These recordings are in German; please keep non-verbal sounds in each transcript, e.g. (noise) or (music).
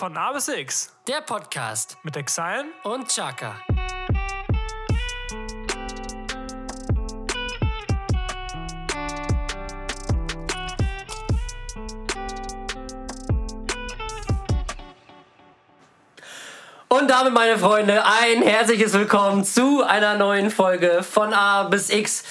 Von A bis X Der Podcast mit Exile und Chaka. Und damit, meine Freunde, ein herzliches Willkommen zu einer neuen Folge von A bis X.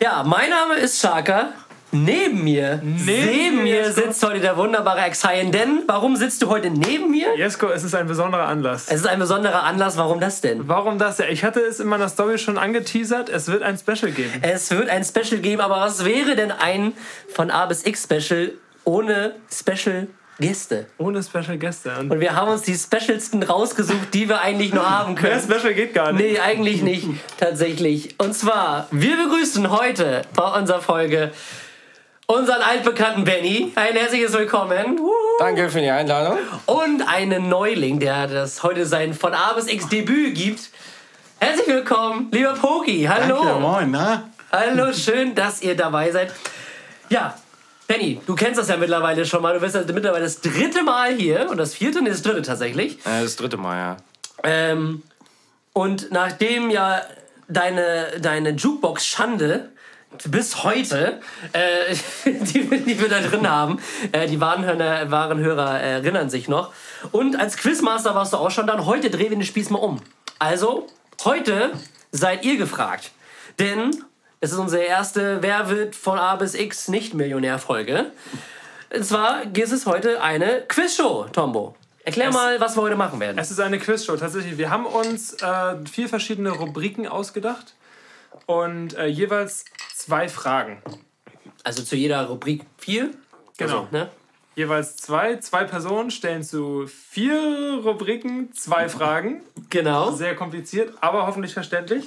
Ja, mein Name ist Chaka. Neben mir, neben, mir Jesko. sitzt heute der wunderbare Exile. Denn warum sitzt du heute neben mir? Jesko, es ist ein besonderer Anlass. Es ist ein besonderer Anlass. Warum das denn? Warum das? Ja, ich hatte es in meiner Story schon angeteasert. Es wird ein Special geben. Es wird ein Special geben, aber was wäre denn ein von A bis X Special ohne Special Gäste? Ohne Special Gäste. Und Und wir haben uns die Specialsten rausgesucht, die wir eigentlich nur haben (laughs) mehr können. Special geht gar nicht. Nee, eigentlich nicht, (laughs) tatsächlich. Und zwar, wir begrüßen heute bei unserer Folge unseren altbekannten Benny. Ein herzliches Willkommen. Danke für die Einladung. Und einen Neuling, der das heute sein von A bis X Debüt gibt. Herzlich willkommen, lieber Poki. Hallo. Danke, moin, na? Hallo, schön, dass ihr dabei seid. Ja, Benny, du kennst das ja mittlerweile schon mal. Du bist ja mittlerweile das dritte Mal hier und das vierte, nee, das dritte tatsächlich. Äh, das dritte Mal, ja. Ähm, und nachdem ja deine, deine Jukebox-Schande bis heute, äh, (laughs) die, die wir da drin haben, äh, die wahren Hörer, wahren Hörer erinnern sich noch. Und als Quizmaster warst du auch schon dann. Heute drehen wir den Spieß mal um. Also, heute seid ihr gefragt. Denn es ist unsere erste Wer wird von A bis X nicht Millionär-Folge. Und zwar gibt es heute eine Quizshow, Tombo. Erklär Es- mal, was wir heute machen werden. Es ist eine Quizshow, tatsächlich. Wir haben uns äh, vier verschiedene Rubriken ausgedacht und äh, jeweils zwei Fragen. Also zu jeder Rubrik vier. Genau. Also, ne? Jeweils zwei. Zwei Personen stellen zu vier Rubriken zwei Fragen. Genau. Sehr kompliziert, aber hoffentlich verständlich.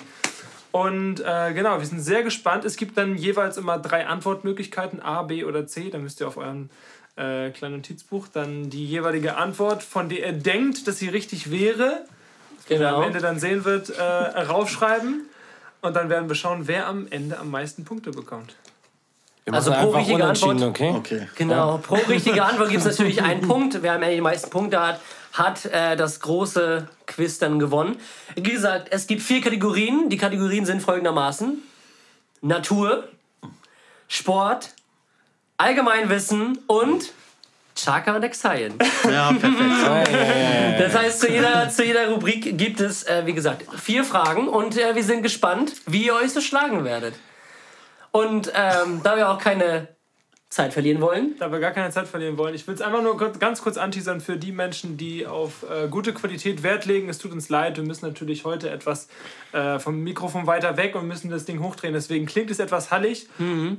Und äh, genau, wir sind sehr gespannt. Es gibt dann jeweils immer drei Antwortmöglichkeiten, A, B oder C. Dann müsst ihr auf eurem äh, kleinen Notizbuch dann die jeweilige Antwort, von der ihr denkt, dass sie richtig wäre, genau. am Ende dann sehen wird, äh, raufschreiben. Und dann werden wir schauen, wer am Ende am meisten Punkte bekommt. Wir Also pro richtige unentschieden, okay? Okay. Genau. Pro richtige (laughs) Antwort gibt es natürlich einen Punkt. Wer am Ende die meisten Punkte hat, hat äh, das große Quiz dann gewonnen. Wie gesagt, es gibt vier Kategorien. Die Kategorien sind folgendermaßen: Natur, Sport, Allgemeinwissen und Chaka und Exile. (laughs) Ja, perfekt. (laughs) Das heißt, zu jeder, zu jeder Rubrik gibt es, äh, wie gesagt, vier Fragen und äh, wir sind gespannt, wie ihr euch so schlagen werdet. Und ähm, da wir auch keine Zeit verlieren wollen, Da wir gar keine Zeit verlieren wollen, ich will es einfach nur ganz kurz anteasern für die Menschen, die auf äh, gute Qualität Wert legen. Es tut uns leid, wir müssen natürlich heute etwas äh, vom Mikrofon weiter weg und müssen das Ding hochdrehen. Deswegen klingt es etwas hallig.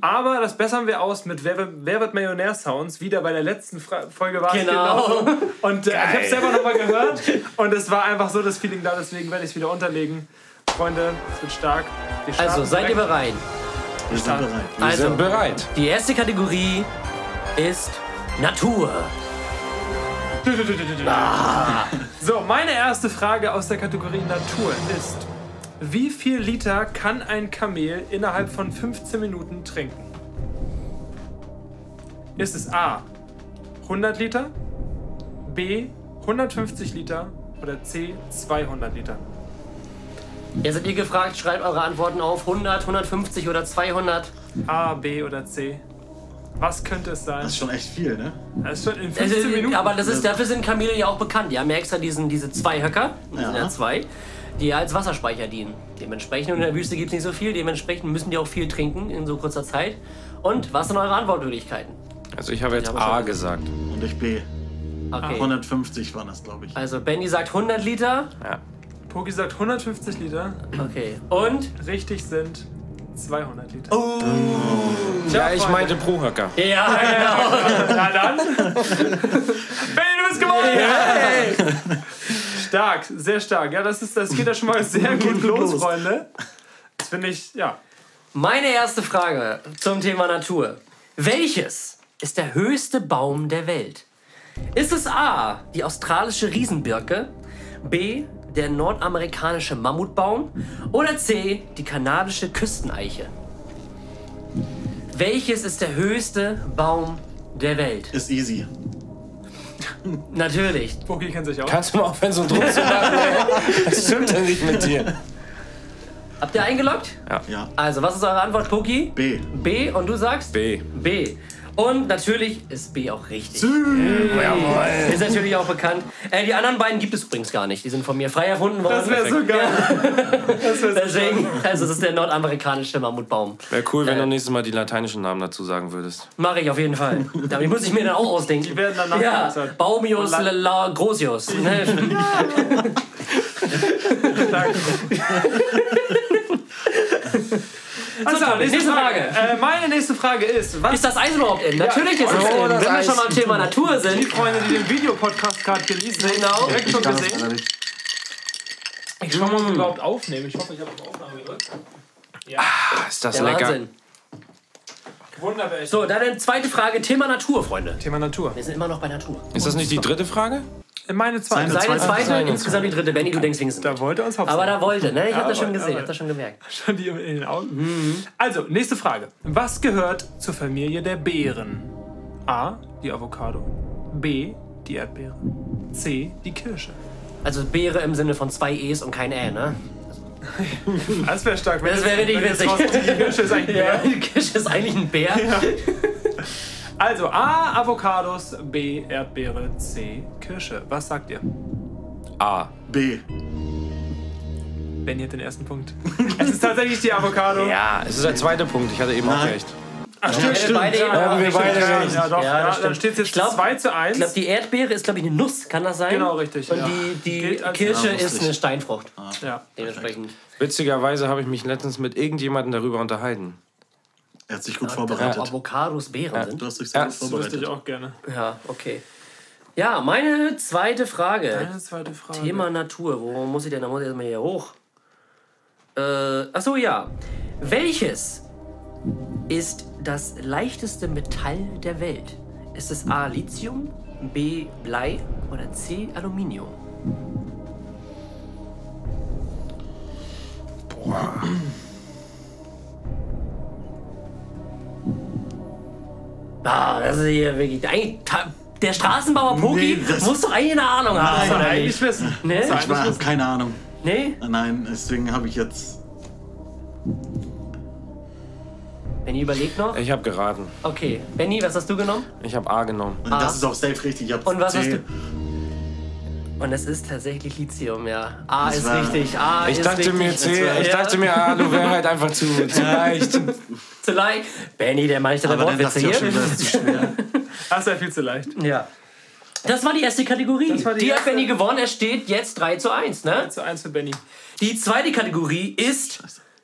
Aber das bessern wir aus mit Wer, wird- Wer wird Millionär-Sounds. Wieder bei der letzten Fra Folge war es Genau. genauso. Und äh, ich habe es selber nochmal gehört. Und es war einfach so das Feeling da, deswegen werde ich es wieder unterlegen. Freunde, es wird stark. Also seid ihr bereit? Wir sind bereit. Wir Also, sind bereit. die erste Kategorie ist Natur. (laughs) So, meine erste Frage aus der Kategorie Natur ist: Wie viel Liter kann ein Kamel innerhalb von 15 Minuten trinken? Ist es A 100 Liter, B 150 Liter oder C 200 Liter? Jetzt seid ihr gefragt, schreibt eure Antworten auf 100, 150 oder 200. A, B oder C? Was könnte es sein? Das ist schon echt viel, ne? Das ist schon in Also, 15 Minuten. aber das ist, dafür sind Kamele ja auch bekannt. Die haben ja extra diesen, diese zwei Höcker, das sind ja Ja. zwei, die als Wasserspeicher dienen. Dementsprechend, und in der Wüste gibt es nicht so viel, dementsprechend müssen die auch viel trinken in so kurzer Zeit. Und was sind eure Antwortmöglichkeiten? Also ich habe jetzt Ich habe A gesagt. Und ich B. Okay. 150 waren das, glaube ich. Also Benny sagt 100 Liter. Ja. Poki sagt 150 Liter. Okay. Und? Richtig sind 200 Liter. Oh. Ja, ich meinte pro Höcker. Ja, genau. Na dann. Benny, du bist gewonnen! Stark, sehr stark. Ja, das, ist, das geht ja schon mal sehr gut los, los. Freunde. Das finde ich, ja. Meine erste Frage zum Thema Natur. Welches ist der höchste Baum der Welt? Ist es A, die australische Riesenbirke, B, der nordamerikanische Mammutbaum oder C, die kanadische Küsteneiche? Welches ist der höchste Baum der Welt? Ist easy. Natürlich. Poki kennt sich auch. Kannst du mal aufhören, so Druck zu machen? ey? Was stimmt denn nicht mit dir? Habt ihr eingeloggt? Ja. Also, was ist eure Antwort, Poki? B. B und du sagst? B. B. Und natürlich ist B auch richtig. Jawohl. Ist natürlich auch bekannt. Äh, die anderen beiden gibt es übrigens gar nicht. Die sind von mir frei erfunden worden. Das wäre so geil. Das wär so Deswegen, also es ist der nordamerikanische Mammutbaum. Wäre cool, wenn du nächstes Mal die lateinischen Namen dazu sagen würdest. Mache ich auf jeden Fall. Aber die muss ich mir dann auch ausdenken. Die werden dann Ja, nachgebessert. Baumius la- la Grosius. (laughs) Ne? Also, nächste, nächste Frage. Frage. Äh, meine nächste Frage ist, was Ist das Eis überhaupt in? Natürlich ist es Oh, in. Wenn wir schon beim Thema Natur die sind. Freunde, die den Videopodcast gerade gelesen haben, Genau. direkt schon gesehen. Ich schau mal, ob wir überhaupt aufnehmen. Ich hoffe, ich habe auf Aufnahme gedrückt. Ja, Ah, ist das Der lecker. Wahnsinn. wunderbar. So, dann eine zweite Frage. Thema Natur, Freunde. Thema Natur. Wir sind immer noch bei Natur. Ist das nicht die dritte Frage? Meine zweite. Seine Seine zweite. zweite, insgesamt die dritte. Benny, du denkst wenigstens. Da wollte uns hops Aber da wollte, ne? Ich hab Ja, das schon gesehen, aber- hab das schon gemerkt. schon die in den Augen. Also, nächste Frage. Was gehört zur Familie der Beeren? A. Die Avocado. B. Die Erdbeere. C. Die Kirsche. Also Beere im Sinne von zwei E's und kein Ä, ne? Das wäre stark. wenn Das wäre richtig witzig. Die Kirsche ist eigentlich (laughs) Ja, Bär. die Kirsche ist eigentlich ein Bär. Also A. Avocados. B. Erdbeere. C. Kirsche. Was sagt ihr? A. B. Benny hat den ersten Punkt. (laughs) es ist tatsächlich die Avocado. Ja, es ist der zweite Punkt. Ich hatte eben auch Nein. recht. Ach, Ja, stimmt. beide eben Ja, auch wir beide recht. ja, doch. Ja, Ja, dann stimmt. steht es jetzt Ich glaub- 2 zu 1. Ich glaube, die Erdbeere ist, glaube ich, eine Nuss, kann das sein? Genau, richtig, Und ja. die, die Kirsche Ja, ist eine. Steinfrucht. ja. Dementsprechend. Witzigerweise habe ich mich letztens mit irgendjemandem darüber unterhalten. Er hat sich gut Dass vorbereitet. Avocados Beeren Du sind. hast dich sehr Ja, gut Das wüsste ich vorbereitet. auch gerne. Ja, okay. Ja, meine zweite Frage. Eine zweite Frage. Thema Natur. Wo muss ich denn? Da muss ich erstmal hier hoch. Äh, achso, ja. Welches ist das leichteste Metall der Welt? Ist es A. Lithium, B. Blei oder C. Aluminium? Ah, das ist hier wirklich. Eigentlich, der Straßenbauer Poki Nee, das- muss doch eigentlich eine Ahnung haben, oder er nicht? eigentlich wissen. Nee? Er Ich wissen. keine Ahnung. Nee? Nein, deswegen habe ich jetzt. Benny überlegt noch. Ich habe geraten. Okay. Benny, was hast du genommen? Ich habe A genommen. Das ist auch safe richtig. Ich hab Und was C. hast du? Und es ist tatsächlich Lithium, ja. A Das ist war- richtig. A Ich ist dachte richtig. mir C, war- ich ja, dachte mir A, du wär halt einfach zu, (laughs) zu leicht. Zu leicht. Benny, der Meister der dann Wortwitze dachte ich auch schon wieder, hier. das ist zu schwer. Viel zu leicht. Ja. Das war die erste Kategorie. Das war die die hat erste. Benny gewonnen. Er steht jetzt 3 zu 1. Ne? 1 zu 1 für Benny. Die zweite Kategorie ist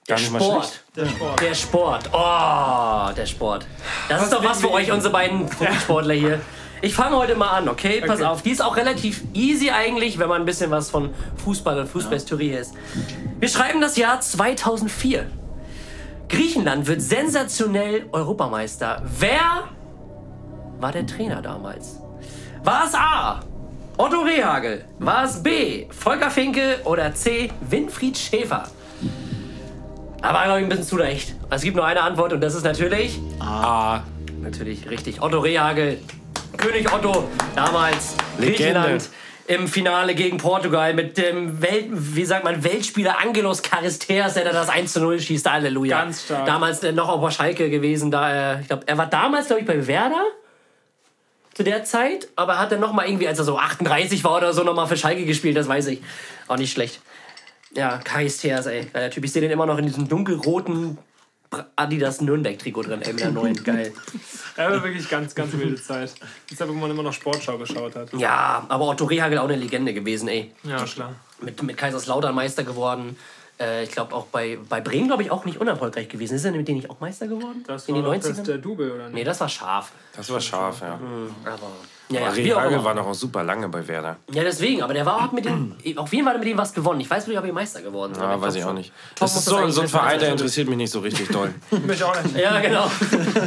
der Sport. Der Sport. Der Sport. Oh, der Sport. Das ist doch was für euch, unsere beiden Profisportler hier. Ich fange heute mal an, okay? Pass Okay. auf. Die ist auch relativ easy eigentlich, wenn man ein bisschen was von Fußball und Fußballhistorie ist. Wir schreiben das Jahr 2004. Griechenland wird sensationell Europameister. Wer war der Trainer damals? War es A. Otto Rehagel? War es B. Volker Finke? Oder C. Winfried Schäfer? Aber glaube ich ein bisschen zu leicht. Es gibt nur eine Antwort und das ist natürlich A. Natürlich richtig. Otto Rehagel, König Otto, damals Legende. Griechenland im Finale gegen Portugal mit dem Welt, wie sagt man, Weltspieler Angelos Charisteas, der da das 1 zu 0 schießt. Halleluja. Ganz stark. Damals äh, noch auf Schalke gewesen. Da, äh, ich glaube, er war damals, glaube ich, bei Werder zu der Zeit, aber hat dann noch mal irgendwie, als er so 38 war oder so, noch mal für Schalke gespielt, das weiß ich. Auch nicht schlecht. Ja, Charisteas, ey. Der Typ, ich sehe den immer noch in diesem dunkelroten Adidas Nürnberg-Trikot drin, ey, mit der neuen. (laughs) Geil. Er war wirklich ganz, ganz wilde Zeit. Deshalb, wo man immer noch Sportschau geschaut hat. Ja, aber Otto Rehagel auch eine Legende gewesen, ey. Ja, klar. Mit, mit Kaiserslautern Meister geworden. Äh, ich glaube auch bei, bei Bremen, glaube ich, auch nicht unerfolgreich gewesen. Ist er mit denen nicht auch Meister geworden? Das In war den doch das 90ern? der Double, oder nicht? nee, das war scharf. Das war scharf, ja. Aber, ja, ja, immer. war noch auch super lange bei Werder. ja, deswegen, aber der war auch mit dem, auf jeden Fall mit dem was gewonnen. Ich weiß nicht, ob er Meister geworden ist. Ja, aber weiß ich auch schon. nicht. Das ist so, so ein Verein, der er interessiert mich nicht so richtig doll. (laughs) Mich auch nicht. Ja, genau.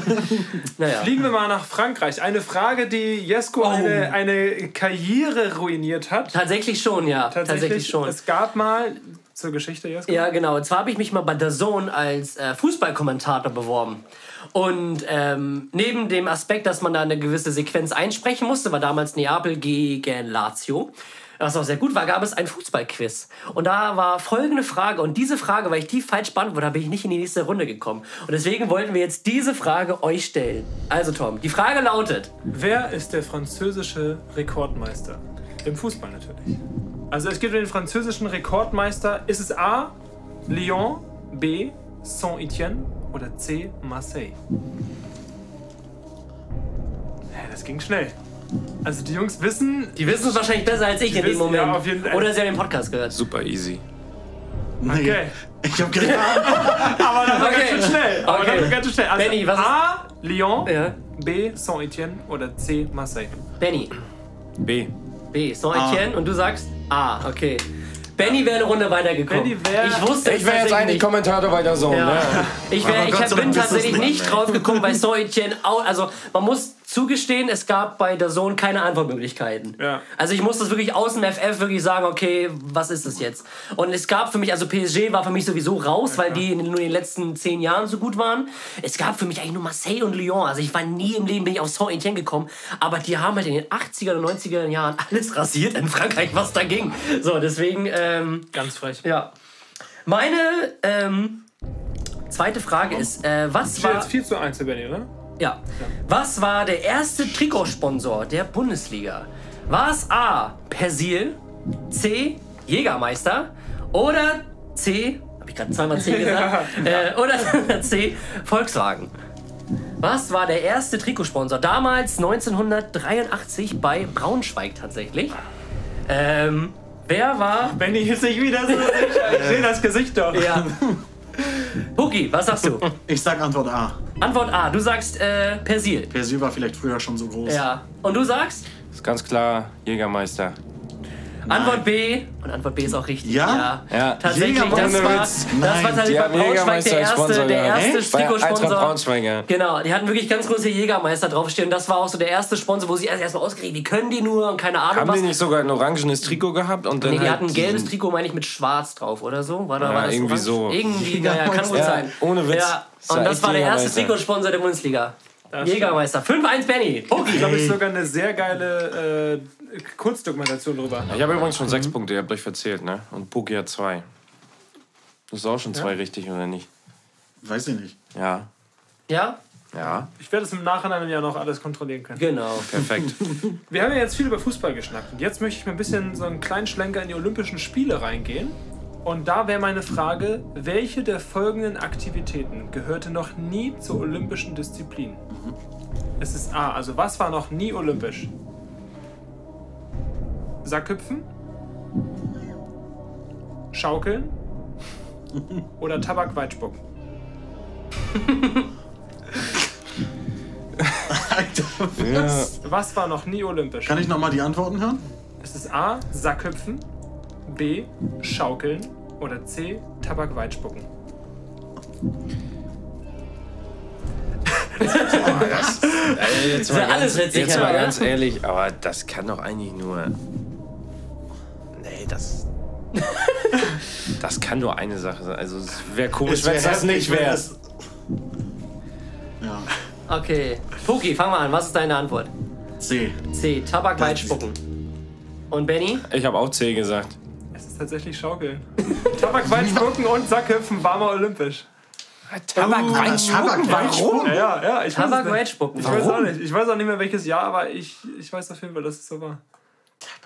(laughs) naja. Fliegen wir mal nach Frankreich. Eine Frage, die Jesko Oh. eine, eine Karriere ruiniert hat. Tatsächlich schon, ja. Tatsächlich, schon. Es gab mal zur Geschichte, Jesko? Ja, genau. Und zwar habe ich mich mal bei der Zone als äh, Fußballkommentator beworben. Und ähm, neben dem Aspekt, dass man da eine gewisse Sequenz einsprechen musste, war damals Neapel gegen Lazio, was auch sehr gut war, gab es ein Fußballquiz. Und da war folgende Frage. Und diese Frage, weil ich die falsch beantwortet habe, bin ich nicht in die nächste Runde gekommen. Und deswegen wollten wir jetzt diese Frage euch stellen. Also Tom, die Frage lautet, Wer ist der französische Rekordmeister? Im Fußball natürlich. Also es gibt den französischen Rekordmeister. Ist es A. Lyon, B. Saint-Étienne oder C. Marseille? Das ging schnell. Also die Jungs wissen. die wissen es wahrscheinlich besser als ich in dem wissen- Moment. ja, auf jeden Fall. Oder sie haben den Podcast gehört. Super easy. Nee, Okay. Ich habe keine Ahnung. (laughs) Aber das war Okay. ganz schön schnell. Aber Okay. das war ganz schön schnell. Also Benny, was ist- A. Lyon, Ja. B. Saint-Étienne oder C. Marseille? Benny. B. B. Saint-Etienne und du sagst A. Okay. Benny wäre eine Runde weitergekommen. Benny wär- ich wusste Ich es wäre jetzt eigentlich nicht. Kommentator bei der Zone. Ja. Ne? Ich, wär, ich hab, bin tatsächlich nicht, nicht drauf gekommen bei Saint-Etienne. Also man muss zugestehen, es gab bei der Zone keine Antwortmöglichkeiten. Ja. Also ich muss das wirklich aus dem FF wirklich sagen, okay, was ist das jetzt? Und es gab für mich, also PSG war für mich sowieso raus, weil die in, nur in den letzten zehn Jahren so gut waren. Es gab für mich eigentlich nur Marseille und Lyon. Also ich war nie im Leben bin ich auf Saint-Etienne gekommen, aber die haben halt in den 80er und 90er Jahren alles rasiert in Frankreich, was da ging. So, deswegen, ähm, Ganz frech. ja. Meine ähm, zweite Frage ist, äh, was Steht war, jetzt 4 zu 1 für Benny, oder? Ja, was war der erste Trikotsponsor der Bundesliga? War es A. Persil, C. Jägermeister oder C. Habe ich gerade zweimal C gesagt? (laughs) äh, oder (laughs) C. Volkswagen. Was war der erste Trikotsponsor? Damals 1983 bei Braunschweig tatsächlich. Ähm, wer war Benny ist sich wieder so sicher. Ich sehe das Gesicht doch. Ja. (laughs) Huki, was sagst du? (laughs) Ich sag Antwort A. Antwort A, du sagst äh, Persil. Persil war vielleicht früher schon so groß. Ja. Und du sagst? Ist ganz klar Jägermeister. Antwort B. Und Antwort B ist auch richtig. Ja? Ja. Tatsächlich, das war, das war Nein, tatsächlich bei haben Braunschweig der erste, Sponsor der erste Eintracht Trikotsponsor. Ja. Genau, die hatten wirklich ganz große Jägermeister draufstehen. Das war auch so der erste Sponsor, wo sie erst erstmal ausgeregt, wie können die nur und keine Ahnung Haben was. die nicht sogar ein orangenes Trikot gehabt? Und dann Nee, die halt hatten ein gelbes Trikot, meine ich, mit schwarz drauf oder so. War, da, Ja, war das irgendwie orange? so. Irgendwie, naja, kann gut Ja, sein. ohne Witz. Ja, und das war der erste. Trikotsponsor der Bundesliga. Das Jägermeister. 5-1 Benny. Huki. Ich glaube, ich sogar eine sehr geile äh, Kurzdokumentation drüber. Ich habe übrigens schon sechs Punkte, ihr habt euch verzählt, ne? Und Puki hat zwei. Das ist auch schon zwei richtig, oder nicht? Weiß ich nicht. Ja. Ja? Ja. Ich werde es im Nachhinein ja noch alles kontrollieren können. Genau. Perfekt. (laughs) Wir haben ja jetzt viel über Fußball geschnackt und jetzt möchte ich mal ein bisschen so einen kleinen Schlenker in die Olympischen Spiele reingehen. Und da wäre meine Frage, welche der folgenden Aktivitäten gehörte noch nie zur olympischen Disziplin? Es ist A, also was war noch nie olympisch? Sackhüpfen? Schaukeln? (laughs) Oder Tabakweitspucken? Alter, ja. Was war noch nie olympisch? Kann ich nochmal die Antworten hören? Es ist A, Sackhüpfen, B, Schaukeln oder C, Tabakweitspucken. Ey, jetzt ja alles witzig, jetzt mal ganz ehrlich, aber das kann doch eigentlich nur. Nee, das. das kann nur eine Sache sein. Also es wäre komisch, wenn es das nicht wäre. Ja, Okay. Puki, fang mal an. Was ist deine Antwort? C. C. Tabak weit spucken. Und Benny? Ich habe auch C gesagt. Ist tatsächlich Schaukeln. (laughs) Tabakweitspucken und Sackhüpfen war mal olympisch. Tabak Warum? Ja, ja, ja ich weiß Tabak es nicht. weit spucken. Ich weiß auch nicht. Ich weiß auch nicht mehr welches Jahr, aber ich, ich weiß auf jeden Fall, dass es so war.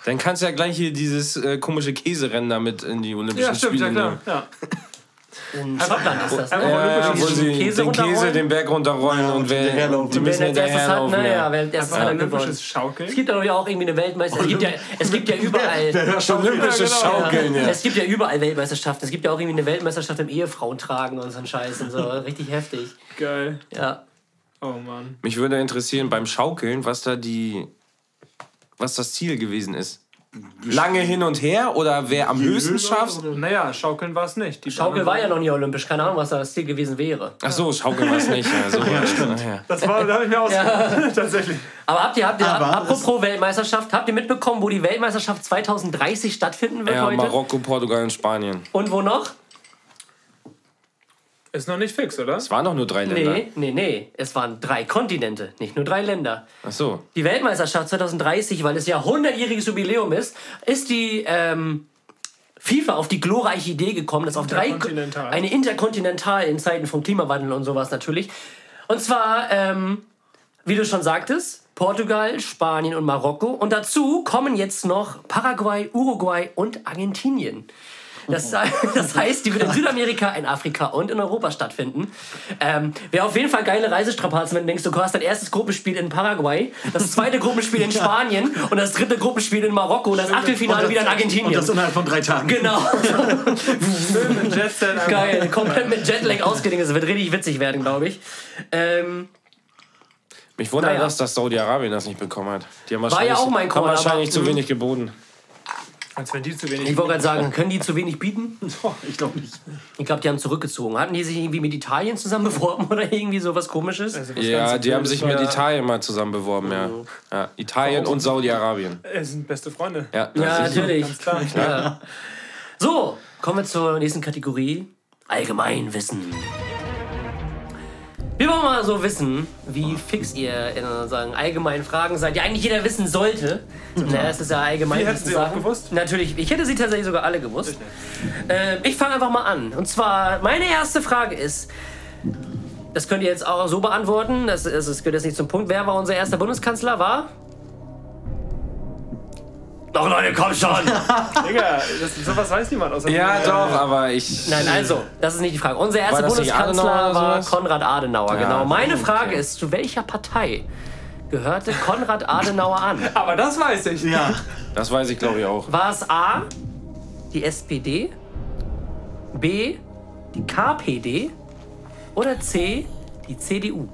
Dann kannst du ja gleich hier dieses äh, komische Käserennen damit in die Olympischen Ja, stimmt, ja Spiele klar. Ja. In Schottland ist das. Ne? Ja, wo Käse sie den Käse runterrollen. den Berg runterrollen und wer hinterherlaufen. die müssen als erstes hat, hinterherlaufen. ne? Ja, Ja. wer Einfach hat gewonnen. olympisches Es Schaukeln. gibt aber auch irgendwie eine Weltmeisterschaft. Es gibt ja, es gibt ja (laughs) überall. Olympische Ja, genau. Schaukeln, ja. Es gibt ja überall Weltmeisterschaften. Es gibt ja auch irgendwie eine Weltmeisterschaft im Ehefrauentragen und so ein Scheiß und so. (laughs) Richtig heftig. Geil. Ja. Oh Mann. Mich würde interessieren beim Schaukeln, was da die, was das Ziel gewesen ist. Lange hin und her oder wer am höchsten schafft? Naja, schaukeln war es nicht. Die Schaukel Bahn- war ja noch nie olympisch. Keine Ahnung, was da das Ziel gewesen wäre. Ach so, Schaukeln war es nicht. Ja, so (laughs) ja, stimmt. Ja. Das war, da habe ich mir aus. (laughs) Tatsächlich. Aber habt ihr, habt ihr Aber apropos Weltmeisterschaft, habt ihr mitbekommen, wo die Weltmeisterschaft 2030 stattfinden wird ja, heute? Marokko, Portugal und Spanien. Und wo noch? Ist noch nicht fix, oder? Es waren doch nur drei Länder. Nee, nee, nee. Es waren drei Kontinente, nicht nur drei Länder. Ach so. Die Weltmeisterschaft 2030, weil es ja 100-jähriges Jubiläum ist, ist die ähm, FIFA auf die glorreiche Idee gekommen, dass auf drei Interkontinental. eine interkontinental in Zeiten vom Klimawandel und sowas natürlich. Und zwar, ähm, wie du schon sagtest, Portugal, Spanien und Marokko. Und dazu kommen jetzt noch Paraguay, Uruguay und Argentinien. Das, (laughs) das heißt, die wird in (laughs) Südamerika, in Afrika und in Europa stattfinden. Ähm, Wäre auf jeden Fall geile Reisestrapazen, wenn du denkst, du hast dein erstes Gruppenspiel in Paraguay, das zweite Gruppenspiel in (laughs) Spanien und das dritte Gruppenspiel in Marokko und das Achtelfinale wieder in Und Argentinien. das innerhalb von drei Tagen. Genau. Schön mit Jetset. Geil. Komplett mit Jetlag ausgedingt. Das wird richtig witzig werden, glaube ich. Ähm, Mich wundert, Naja. dass das Saudi-Arabien das nicht bekommen hat. Die haben ja wahrscheinlich, auch mein Call, haben wahrscheinlich zu Mhm. wenig geboten. Als wenn die zu wenig. ich wollte gerade sagen, können die zu wenig bieten? (laughs) Oh, ich glaube nicht. Ich glaube, die haben zurückgezogen. Hatten die sich irgendwie mit Italien zusammen beworben oder irgendwie sowas komisches? Also was Ja, die haben sich mit Italien mal zusammen beworben, ja. ja Italien und Saudi-Arabien. Es sind beste Freunde. Ja, ja, natürlich. Ganz klar. Ja. So, kommen wir zur nächsten Kategorie. Allgemeinwissen. Wir wollen mal so wissen, wie fix ihr in unseren allgemeinen Fragen seid, die eigentlich jeder wissen sollte. Na, das ist ja allgemein. Die hätten Sie auch gewusst? Natürlich, ich hätte sie tatsächlich sogar alle gewusst. Äh, ich fange einfach mal an. Und zwar, meine erste Frage ist, das könnt ihr jetzt auch so beantworten, das, das, das gehört jetzt nicht zum Punkt. Wer war unser erster Bundeskanzler? War? Doch Leute, komm schon! (laughs) Digga, das, sowas weiß niemand außer Ja, mir. doch, aber ich. Nein, also, das ist nicht die Frage. Unser erster Bundeskanzler war? Konrad Adenauer, Ja, genau. Meine okay. Frage ist, zu welcher Partei gehörte Konrad Adenauer an? (laughs) Aber das weiß ich. Ja, Das weiß ich, glaube ich, auch. War es A, die SPD, B, die KPD oder C, die CDU?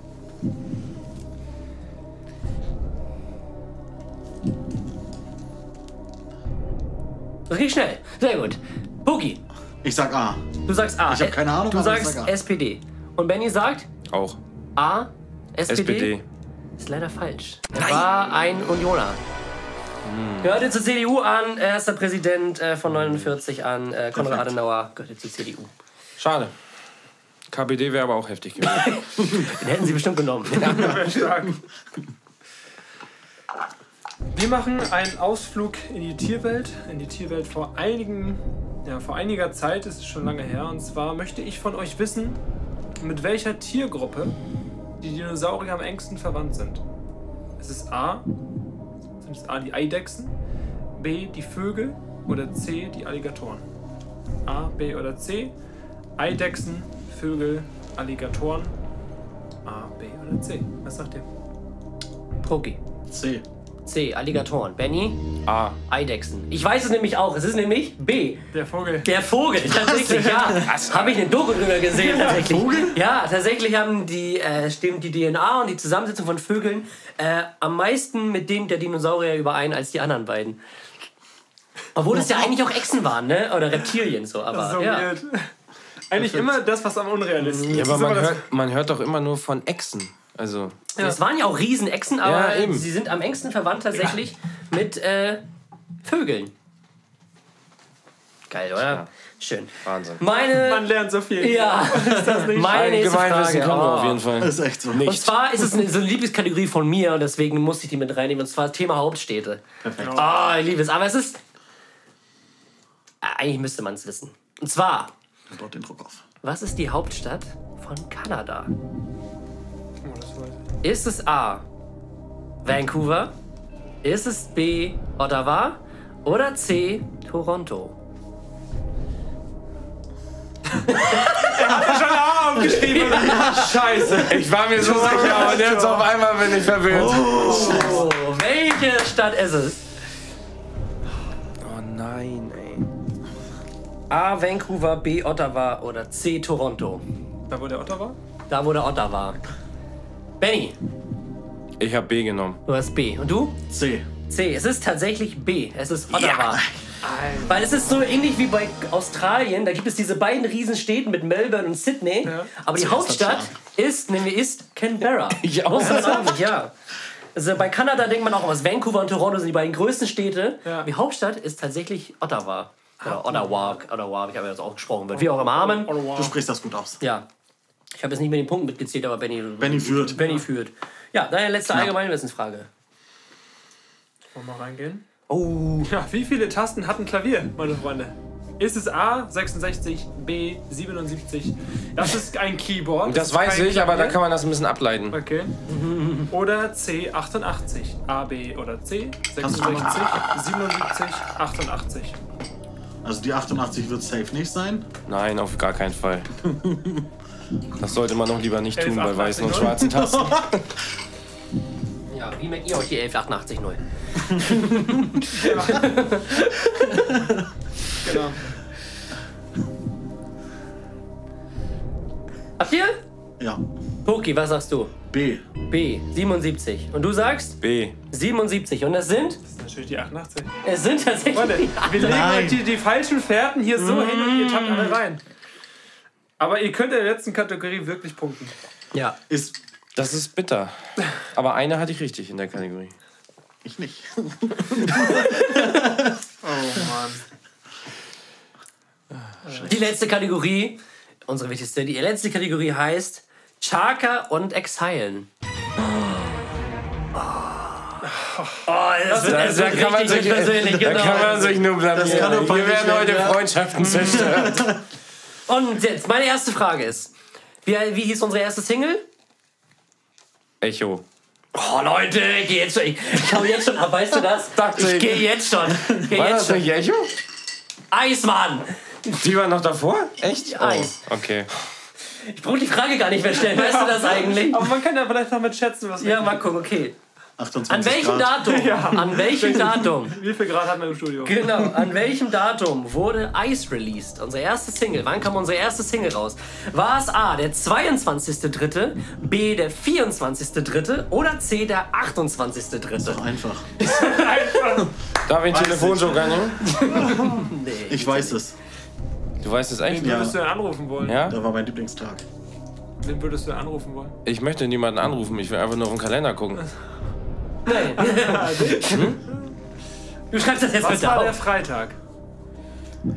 Das schnell. Sehr gut. Boogie, ich sag A. du sagst A. Ich hab keine Ahnung, Du sagst sag. SPD. Und Benny sagt Auch. A, SPD. SPD. Ist leider falsch. Er war ein Unioner. Gehörte zur CDU an, erster Präsident äh, von 49 an, äh, Konrad Perfekt. Adenauer gehörte zur CDU. Schade. KPD wäre aber auch heftig gewesen. (laughs) Den hätten sie bestimmt genommen. (laughs) Wäre stark. Wir machen einen Ausflug in die Tierwelt. In die Tierwelt vor einigen, ja, vor einiger Zeit, es ist schon lange her. Und zwar möchte ich von euch wissen, mit welcher Tiergruppe die Dinosaurier am engsten verwandt sind. Es ist A, sind es A die Eidechsen, B die Vögel oder C die Alligatoren. A, B oder C. Eidechsen, Vögel, Alligatoren. A, B oder C. Was sagt ihr? Poki. C. C. Alligatoren. Benny. A. Eidechsen. Ich weiß es nämlich auch. Es ist nämlich B. Der Vogel. Der Vogel, tatsächlich, ja. (laughs) Habe ich eine Doku drüber gesehen, tatsächlich. Ja, tatsächlich haben die, äh, stimmt die DNA und die Zusammensetzung von Vögeln äh, am meisten mit dem der Dinosaurier überein als die anderen beiden. Obwohl es ja eigentlich auch Echsen waren, ne? Oder Reptilien so, aber so ja. weird. Eigentlich immer das, was am unrealistischsten Ja, ist. aber Das ist man hört, man hört doch immer nur von Echsen. Also, Es waren ja auch Riesenechsen, aber Ja, eben. sie sind am engsten verwandt tatsächlich mit äh, Vögeln. Geil, oder? Ja. Schön. Wahnsinn. Meine. Man lernt so viel. ja, (laughs) meine nächste Allgemeinwissen Frage. können wir Oh. auf jeden Fall. Das ist echt so. Und Nicht. zwar ist es eine, so eine Lieblingskategorie von mir und deswegen musste ich die mit reinnehmen. Und zwar Thema Hauptstädte. Perfekt. Oh, ich liebe es. Aber es ist. Äh, Eigentlich müsste man es wissen. Und zwar, Baut den Druck auf. was ist die Hauptstadt von Kanada? Ist es A. Vancouver? Ist es B. Ottawa? Oder C. Toronto? Aufgeschrieben. (laughs) Scheiße. Ich war mir so sicher und jetzt auf einmal bin ich verwirrt. Oh, welche Stadt ist es? Oh nein, ey. A. Vancouver, B. Ottawa oder C. Toronto? Da wo der Otter war? Da, wo der Ottawa. Benny, Ich habe B genommen. du hast B. Und du? C. C. Es ist tatsächlich B. Es ist Ottawa. Weil es ist so ähnlich wie bei Australien. Da gibt es diese beiden Riesenstädten mit Melbourne und Sydney. Ja. Aber die Zuerst Hauptstadt ist, nehmen wir ist Canberra. (laughs) Auch nicht, ja. Also bei Kanada denkt man auch aus Vancouver und Toronto sind die beiden größten Städte. Ja. Die Hauptstadt ist tatsächlich Ottawa. Oder Ottawa, Ottawa, ich habe ja das auch gesprochen wird. Wie auch immer. Amen. Du sprichst das gut aus. Ja. Ich habe jetzt nicht mit den Punkten mitgezählt, aber Benny, Benny führt. Benny führt. Ja, deine letzte Knapp. Allgemeinwissensfrage. Wollen wir mal reingehen? Oh. Ja, wie viele Tasten hat ein Klavier, meine Freunde? Ist es A 66, B 77? Das ist ein Keyboard. Das ist weiß ich, aber da Klavier. kann man das ein bisschen ableiten. Okay. Oder C 88. A, B oder C 66, 77, 88. Also die 88 wird safe nicht sein. Nein, auf gar keinen Fall. (laughs) Das sollte man noch lieber nicht Elf, tun bei 88, weißen und null. schwarzen Tasten. (laughs) Ja, wie merkt ihr euch die 11880 neu? Genau. Habt ihr? Ja. Poki, was sagst du? B. B, 77. Und du sagst B. 77. Und es sind? Das ist natürlich die 88. Es sind tatsächlich. Freunde, wir legen euch die, die falschen Fährten hier so hin und ihr tappt alle rein. Aber ihr könnt in der letzten Kategorie wirklich punkten. Ja. Ist Das ist bitter. Aber eine hatte ich richtig in der Kategorie. ich nicht. (laughs) Oh Mann. Die letzte Kategorie, unsere wichtigste, die letzte Kategorie heißt Chaka und Exilen. Oh, das wird, das wird richtig persönlich, da genau. kann man sich nur blamieren. Das kann Hier peinlich werden heute. Freundschaften zerstört. (laughs) Und jetzt, meine erste Frage ist, wie, wie hieß unsere erste Single? Echo. Oh Leute, ich geh jetzt schon. Ich, ich hau jetzt schon ab, weißt du das? Dachte ich gehe jetzt schon. Ich geh War jetzt das schon. nicht Echo? Eismann! Die war noch davor? Echt? Eis. Oh, okay. Ich brauche die Frage gar nicht mehr stellen, weißt du das (laughs) eigentlich? Aber man kann ja vielleicht noch mit schätzen, was Ja, mal gucken, okay. 28 An welchem Grad. Datum? (laughs) Ja. An welchem Datum? Wie viel Grad hat man im Studio? Genau, (laughs) an welchem Datum wurde Ice released? Unsere erste Single. Wann kam unsere erste Single raus? War es A, der 22.3., B, der 24.3. oder C, der 28.3.? (laughs) Einfach. Darf ich einen Telefonjoker nehmen? Nee. Ich weiß es. Du weißt es echt? Wen Ja. würdest du denn anrufen wollen? Ja? Da war mein Lieblingstag. Wen würdest du denn anrufen wollen? Ich möchte niemanden anrufen. Ich will einfach nur auf den Kalender gucken. Du schreibst das jetzt Was bitte war der auf. Freitag?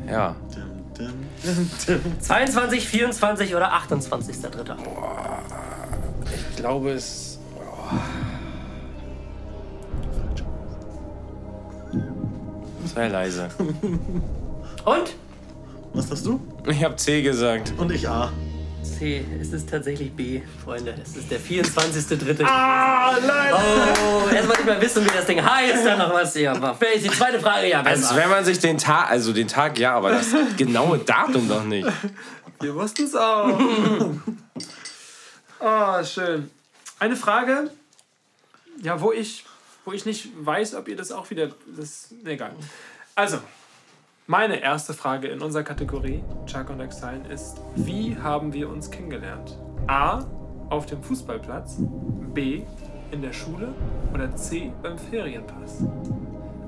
Ja. Dim, dim, dim. 22, 24 oder 28.3. Ich glaube es. Sei leise. Und? Was hast du? Ich habe C gesagt. Und ich A. C, es ist tatsächlich B, Freunde. Es ist der 24.3. Ah, nein! Oh, erstmal nicht mehr wissen, wie das Ding heißt, dann noch was. Ja, aber vielleicht ist die zweite Frage ja Als besser. wenn man sich den Tag, also den Tag ja, aber das genaue Datum doch nicht. Wir wussten es auch. oh, (laughs) schön. Eine Frage, ja, wo ich, wo ich nicht weiß, ob ihr das auch wieder. Das, nee, egal. Also, meine erste Frage in unserer Kategorie Chuck und Exile ist: Wie haben wir uns kennengelernt? A. Auf dem Fußballplatz, B. In der Schule oder C. Beim Ferienpass?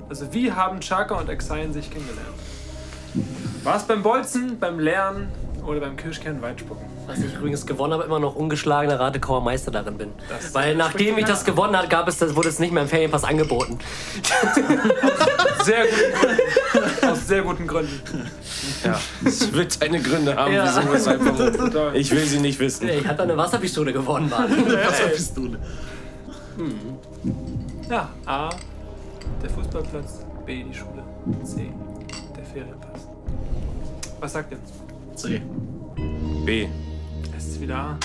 Also, wie haben Chaka und Exile sich kennengelernt? War es beim Bolzen, beim Lernen oder beim Kirschkern Weitspucken? Was ich übrigens gewonnen habe, immer noch ungeschlagener Radekauer Meister darin bin. Das Weil nachdem ich das gewonnen habe, gab es das, wurde es nicht mehr im Ferienpass angeboten. Sehr guten Gründen. Aus sehr guten Gründen. Ja, es wird seine Gründe haben, Ja. wieso, weshalb, warum. Total. Ich will sie nicht wissen. Ich habe da eine Wasserpistole gewonnen, Mann. Wasserpistole. Ja, A. Der Fußballplatz. B. Die Schule. C. Der Ferienpass. Was sagt ihr? C. B. Wieder.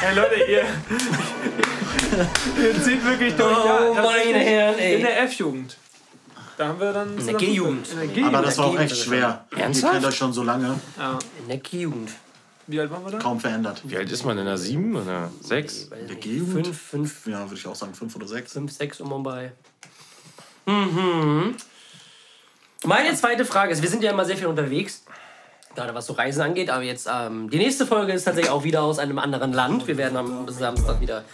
Hey Leute, ihr. ihr zieht wirklich durch. Oh, ja, meine Herren, ey. In der F-Jugend. Da haben wir dann. In der G-Jugend. In. Aber das war auch echt schwer. Ernsthaft? Ihr kennt euch schon so lange. Ja. In der G-Jugend. Wie alt waren wir da? Kaum verändert. Wie alt ist man in der 7 oder 6? Weiß Der G-Jugend? Fünf, fünf, Ja, würde ich auch sagen, fünf oder sechs. fünf, sechs um und bei. Mhm. Meine zweite Frage ist, wir sind ja immer sehr viel unterwegs, gerade was so Reisen angeht, aber jetzt ähm, die nächste Folge ist tatsächlich auch wieder aus einem anderen Land. Wir werden am Samstag wieder,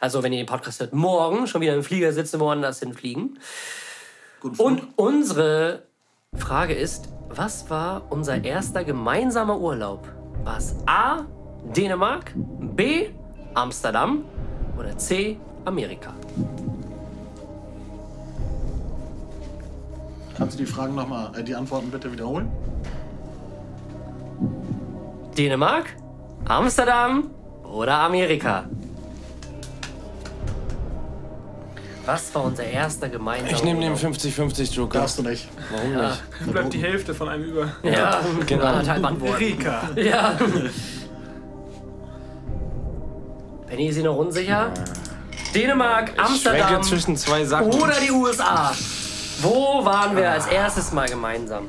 also wenn ihr den Podcast hört, morgen schon wieder im Flieger sitzen, woanders hinfliegen. Und unsere Frage ist, was war unser erster gemeinsamer Urlaub? War es A. Dänemark, B. Amsterdam oder C. Amerika? Kannst du die Fragen nochmal, äh, die Antworten bitte wiederholen? Dänemark, Amsterdam oder Amerika? Was war unser erster gemeinsamer Ich nehme den Urlaub? 50-50 Joker. Darfst du nicht. Warum nicht? Bleibt die Hälfte von einem über. Ja, Genau. anderthalb Antworten. Rika. Ja. Penny ist sie noch unsicher? Dänemark, Amsterdam zwischen zwei Sachen. oder die USA? Wo waren wir als erstes Mal gemeinsam?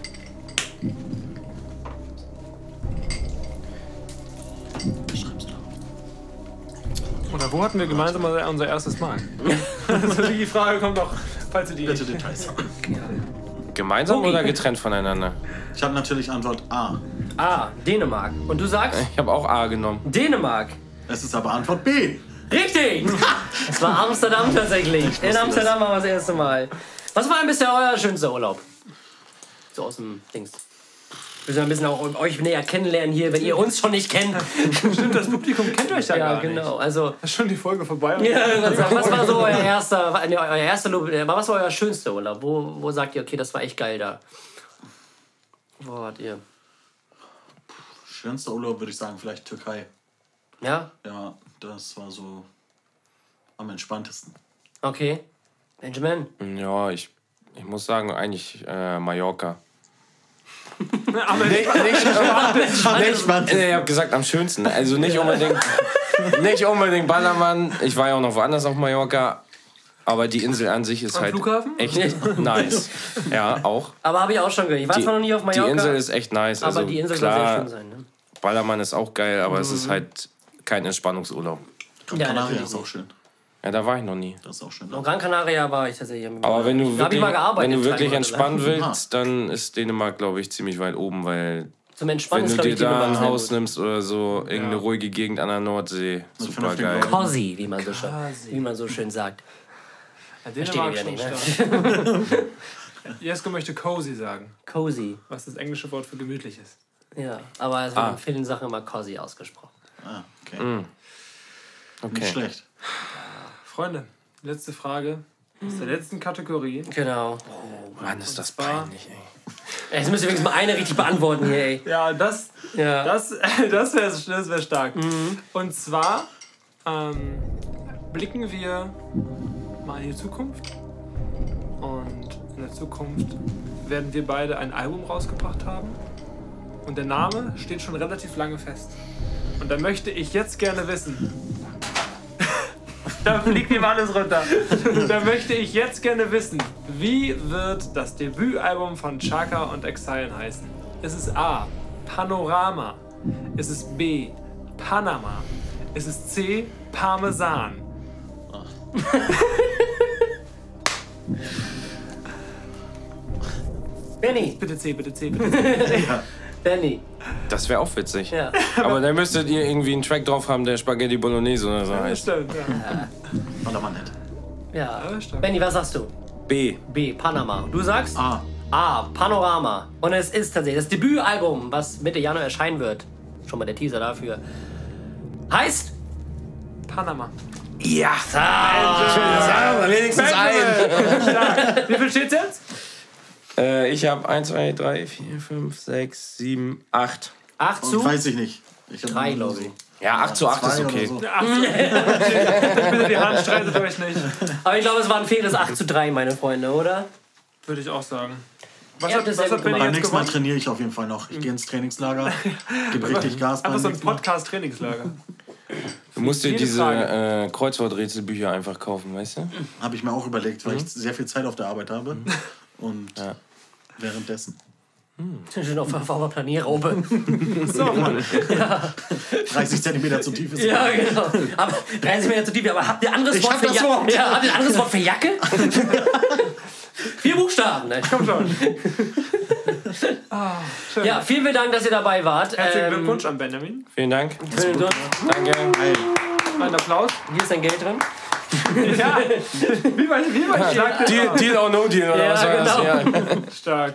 Wo hatten wir gemeinsam unser erstes Mal? (laughs) also die Frage kommt noch, falls ihr die Bitte Details. Gemeinsam oder getrennt voneinander? Ich habe natürlich Antwort A. A. Dänemark. Und du sagst Ich habe auch A genommen. Dänemark. Es ist aber Antwort B. Richtig! (laughs) Es war Amsterdam tatsächlich. In Amsterdam war das erste Mal. Was war denn bisher euer schönster Urlaub? So aus dem Dings. Wir sollen ein bisschen auch euch näher kennenlernen hier, wenn ihr uns schon nicht kennt. (laughs) Stimmt, das Publikum kennt euch ja, Ja, gar genau. nicht. Also, Ist schon die Folge vorbei. ja, was war so euer erster, nee, euer erster Urlaub, äh, was war euer schönster Urlaub? Wo, wo sagt ihr, okay, das war echt geil da? Wo wart ihr? Schönster Urlaub würde ich sagen, vielleicht Türkei. Ja? Ja, das war so am entspanntesten. Okay. Benjamin? Ja, ich, ich muss sagen, eigentlich äh, Mallorca. Aber Nicht, (laughs) nicht, Entspannt. ich habe gesagt, am schönsten. Also nicht unbedingt, nicht unbedingt Ballermann. Ich war ja auch noch woanders auf Mallorca. Aber die Insel an sich ist Am halt Flughafen? echt (laughs) nice. Ja, auch. Aber habe ich auch schon gehört. Ich war Die, zwar noch nie auf Mallorca, die Insel ist echt nice. aber Also die Insel soll sehr klar, schön sein. Ne? Ballermann ist auch geil, aber es ist halt kein Entspannungsurlaub. Ja, natürlich ist auch nicht. schön. Ja, da war ich noch nie. Das ist auch schön. Und Gran Canaria war ich tatsächlich. Aber wenn du da hab ich wirklich, mal gearbeitet. wenn du wirklich entspannen lang. willst, dann ist Dänemark, glaube ich, ziemlich weit oben, weil Zum Entspannen wenn du dir ich, da ein Haus gut. nimmst oder so, irgendeine Ja. ruhige Gegend an der Nordsee, super geil. Cozy, wie man, so schön, wie man so schön sagt. Ja, Dänemark ich schon ja nicht, stark. (laughs) Jesko möchte cozy sagen, Cozy. was das englische Wort für gemütlich ist. Ja, aber es wird Ah. in vielen Sachen immer cozy ausgesprochen. Ah, okay. Nicht Okay. schlecht. Freunde, letzte Frage aus der letzten Kategorie. Genau. Mann, ist das peinlich, ey. Ey, Jetzt müssen wir wenigstens mal eine richtig beantworten hier, ey. Ja, das, Ja. das, (laughs) das wäre das wär stark. Und zwar ähm, blicken wir mal in die Zukunft. Und in der Zukunft werden wir beide ein Album rausgebracht haben. Und der Name steht schon relativ lange fest. Und da möchte ich jetzt gerne wissen. Da fliegt ihm alles runter. da möchte ich jetzt gerne wissen, wie wird das Debütalbum von Chaka und Exile heißen? Ist es A. Panorama? Ist es B. Panama? Ist es C. Parmesan? Benny, Bitte C, bitte C, bitte C. (laughs) Benny. Das wäre auch witzig. Ja. (laughs) Aber dann müsstet ihr irgendwie einen Track drauf haben, der Spaghetti Bolognese oder so Ja, heißt. stimmt, ja. (laughs) Oder man nett. Ja. Ja. Benny, was sagst du? B. B. Panama. Du sagst? A. A. Panorama. Und es ist tatsächlich das Debütalbum, was Mitte Januar erscheinen wird. Schon mal der Teaser dafür. Heißt. Panama. Ja! Ah, wenigstens ein. (laughs) Wie viel steht's jetzt? Äh, ich habe 1, 2, 3, 4, 5, 6, 7, 8. 8 Und zu. weiß ich nicht. Ich hab 3, nur glaube ich. Ja, 8 zu 8 ist okay. so. Ach so. (laughs) bitte die Hand streitet euch nicht. Aber ich glaube, es war ein faires 8 zu 3, meine Freunde, oder? Würde ich auch sagen. Was hat, was hat Beim jetzt nächsten Mal trainiere ich auf jeden Fall noch. Ich gehe ins Trainingslager, (laughs) gebe richtig Gas Einfach so ein. Podcast-Trainingslager. Du musst dir diese äh, Kreuzworträtselbücher einfach kaufen, weißt du? Habe ich mir auch überlegt, weil ich sehr viel Zeit auf der Arbeit habe. Und Ja. Währenddessen. Schön auf der Planierraube. (laughs) So, Mann. 30 Zentimeter zu tief ist Ja, genau. Aber 30 Meter zu tief. Aber habt ihr ein anderes Ich Wort hab für das Jacke? Wort. Ja, habt ihr ein anderes Wort für Jacke? (laughs) Vier Buchstaben, ne? Komm schon. (laughs) Ah, schön. Ja, vielen, vielen Dank, dass ihr dabei wart. Herzlichen Ähm, Glückwunsch an Benjamin. Vielen Dank. vielen Dank. Danke. Ein Applaus. Hier ist dein Geld drin. Ja, wie bei, wie bei Schlag Deal. Deal or No Deal oder Ja, was genau. Ja. Stark.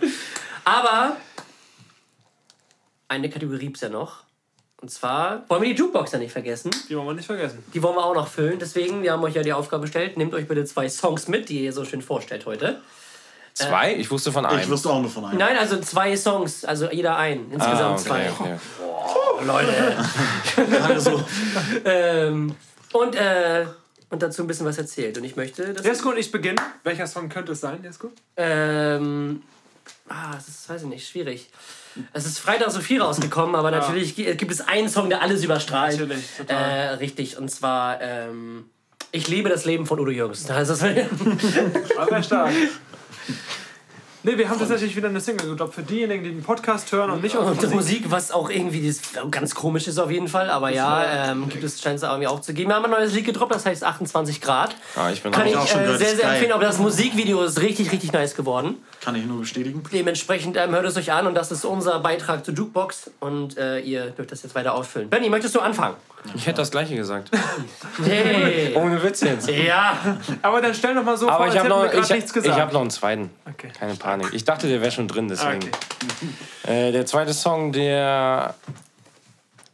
Aber eine Kategorie gibt's ja noch. Und zwar wollen wir die Jukebox ja nicht vergessen. Die wollen wir nicht vergessen. Die wollen wir auch noch füllen. Deswegen, wir haben euch ja die Aufgabe gestellt, nehmt euch bitte zwei Songs mit, die ihr so schön vorstellt heute. Zwei? Ich wusste von Ich einem. wusste auch nur von einem. Nein, also zwei Songs, also jeder ein. Insgesamt Ah, zwei. okay, okay. Leute. (laughs) Also, ähm, und, äh, und dazu ein bisschen was erzählt. Und ich möchte, dass. Jesko und ich beginnen. Welcher Song könnte es sein, Jesko? Ähm, ah, das ist, weiß ich nicht, schwierig. Es ist Freitag so viel rausgekommen, aber (laughs) natürlich gi- gibt es einen Song, der alles überstrahlt. Natürlich, total. Äh, richtig, und zwar ähm, Ich liebe das Leben von Udo Jürgens. Ist das Aber stark. Nee, wir haben tatsächlich wieder eine Single gedroppt für diejenigen, die den Podcast hören und nicht und unsere die Musik. Musik, was auch irgendwie das ganz komisch ist auf jeden Fall, aber ja, ähm, gibt es scheint es irgendwie auch zu geben. Wir haben ein neues Lied gedroppt, das heißt 28 Grad. Ah, ich bin Kann auch. ich auch schon äh, gehört, sehr, ist sehr geil. empfehlen, aber das Musikvideo ist richtig, richtig nice geworden. Kann ich nur bestätigen. Dementsprechend ähm, hört es euch an und das ist unser Beitrag zur Jukebox und äh, ihr dürft das jetzt weiter ausfüllen. Benny, möchtest du anfangen? Ich hätte das gleiche gesagt. (laughs) Hey. Ohne Witz jetzt. ja. Aber dann stell doch mal so Aber vor, ich habe noch, ich, nichts ich gesagt. hab noch einen zweiten. Okay. Keine Panik. Ich dachte, der wäre schon drin, deswegen. Okay. Äh, der zweite Song, der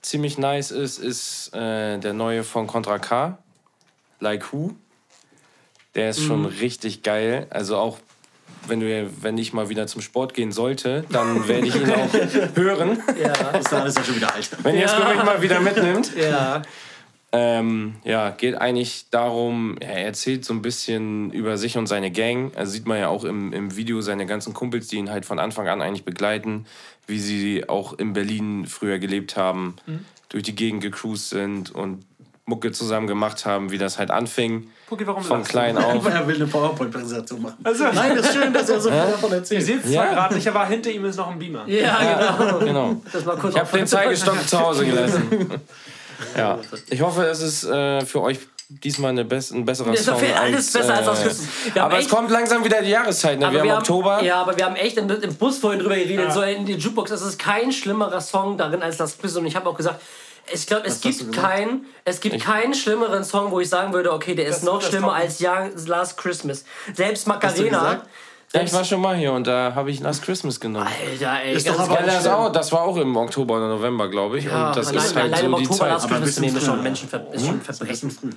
ziemlich nice ist, ist äh, der neue von Contra K, Like Who. Der ist schon richtig geil. Also auch wenn, du, wenn ich mal wieder zum Sport gehen sollte, dann werde ich ihn auch (laughs) hören. Ja. Bis dahin ist er schon wieder alt. Wenn ihr es Ja. mich mal wieder mitnimmt. (laughs) Ja. Ähm, ja, geht eigentlich darum, er erzählt so ein bisschen über sich und seine Gang. Also sieht man ja auch im, im Video seine ganzen Kumpels, die ihn halt von Anfang an eigentlich begleiten, wie sie auch in Berlin früher gelebt haben, durch die Gegend gecruised sind und Mucke zusammen gemacht haben, wie das halt anfing. Pucki, warum Von lachst du? klein auf. (laughs) Er will eine PowerPoint-Präsentation machen. Also, Nein, das ist schön, dass er so viel davon ihr erzählt. seht es Ja. zwar gerade nicht, aber hinter ihm ist noch ein Beamer. Ja, genau. Genau. Das mal kurz Ich habe den Zeigestock zu Hause gelassen. (laughs) Ja. Ich hoffe, es ist äh, für euch diesmal eine bess ein besserer Ist Song. auf jeden Fall alles besser als aus Christus. Wir haben Aber es echt- kommt langsam wieder die Jahreszeit. Ne? Wir haben Oktober. ja, aber wir haben echt im, im Bus vorhin drüber geredet, Ja. so in die Jukebox. Es ist kein schlimmerer Song darin als das Quiz. Und ich habe auch gesagt, ich glaube, es gibt keinen, es gibt keinen schlimmeren Song, wo ich sagen würde, okay, der ist Das- noch das schlimmer als Young Last Christmas. Selbst Macarena. Ja, ich war schon mal hier und da habe ich Last Christmas genommen. Alter, ey, Ist ganz doch aber das, auch, das war auch im Oktober oder November, glaube ich. Ja, und das allein, ist halt allein so im die Oktober Zeit. Last Christmas nehmen ist schon, früher. Menschen, ist schon ein Ist ein Verbrechen. bisschen früh.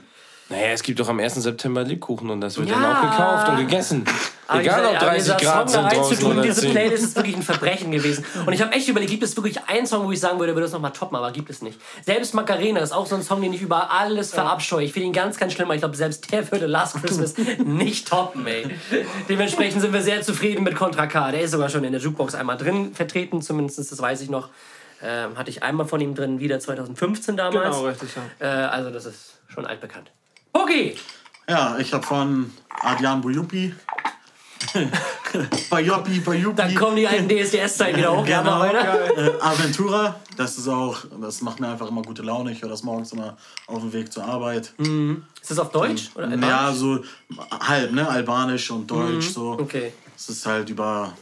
Naja, es gibt doch am 1. September Lebkuchen und das wird Ja. dann auch gekauft und gegessen. Aber Egal, dieser- ob aber 30 dieser Grad Song sind draußen reinzutun, oder diese 10. Playlist ist wirklich ein Verbrechen gewesen. Und ich habe echt überlegt, gibt es wirklich einen Song, wo ich sagen würde, würde das nochmal toppen, aber gibt es nicht. Selbst Macarena ist auch so ein Song, den ich über alles verabscheue. Ich finde ihn ganz, ganz schlimm, aber ich glaube, selbst der würde Last Christmas (laughs) nicht toppen, ey. Dementsprechend sind wir sehr zufrieden mit Contra K. Der ist sogar schon in der Jukebox einmal drin vertreten, zumindest das weiß ich noch. Ähm, hatte ich einmal von ihm drin, wieder 2015 damals. Genau, richtig. Ja. Äh, also das ist schon altbekannt. Okay, Ja, ich habe von Adrian Bujupi. Bayopi, Bayupi. dann kommen die alten DSDS-Zeiten wieder hoch. Ja, Genau. Äh, Aventura, das ist auch, das macht mir einfach immer gute Laune. Ich höre das morgens immer auf dem Weg zur Arbeit. Ist das auf Deutsch? Oder Ja, so halb, ne? Albanisch und Deutsch, so. Okay. Es ist halt über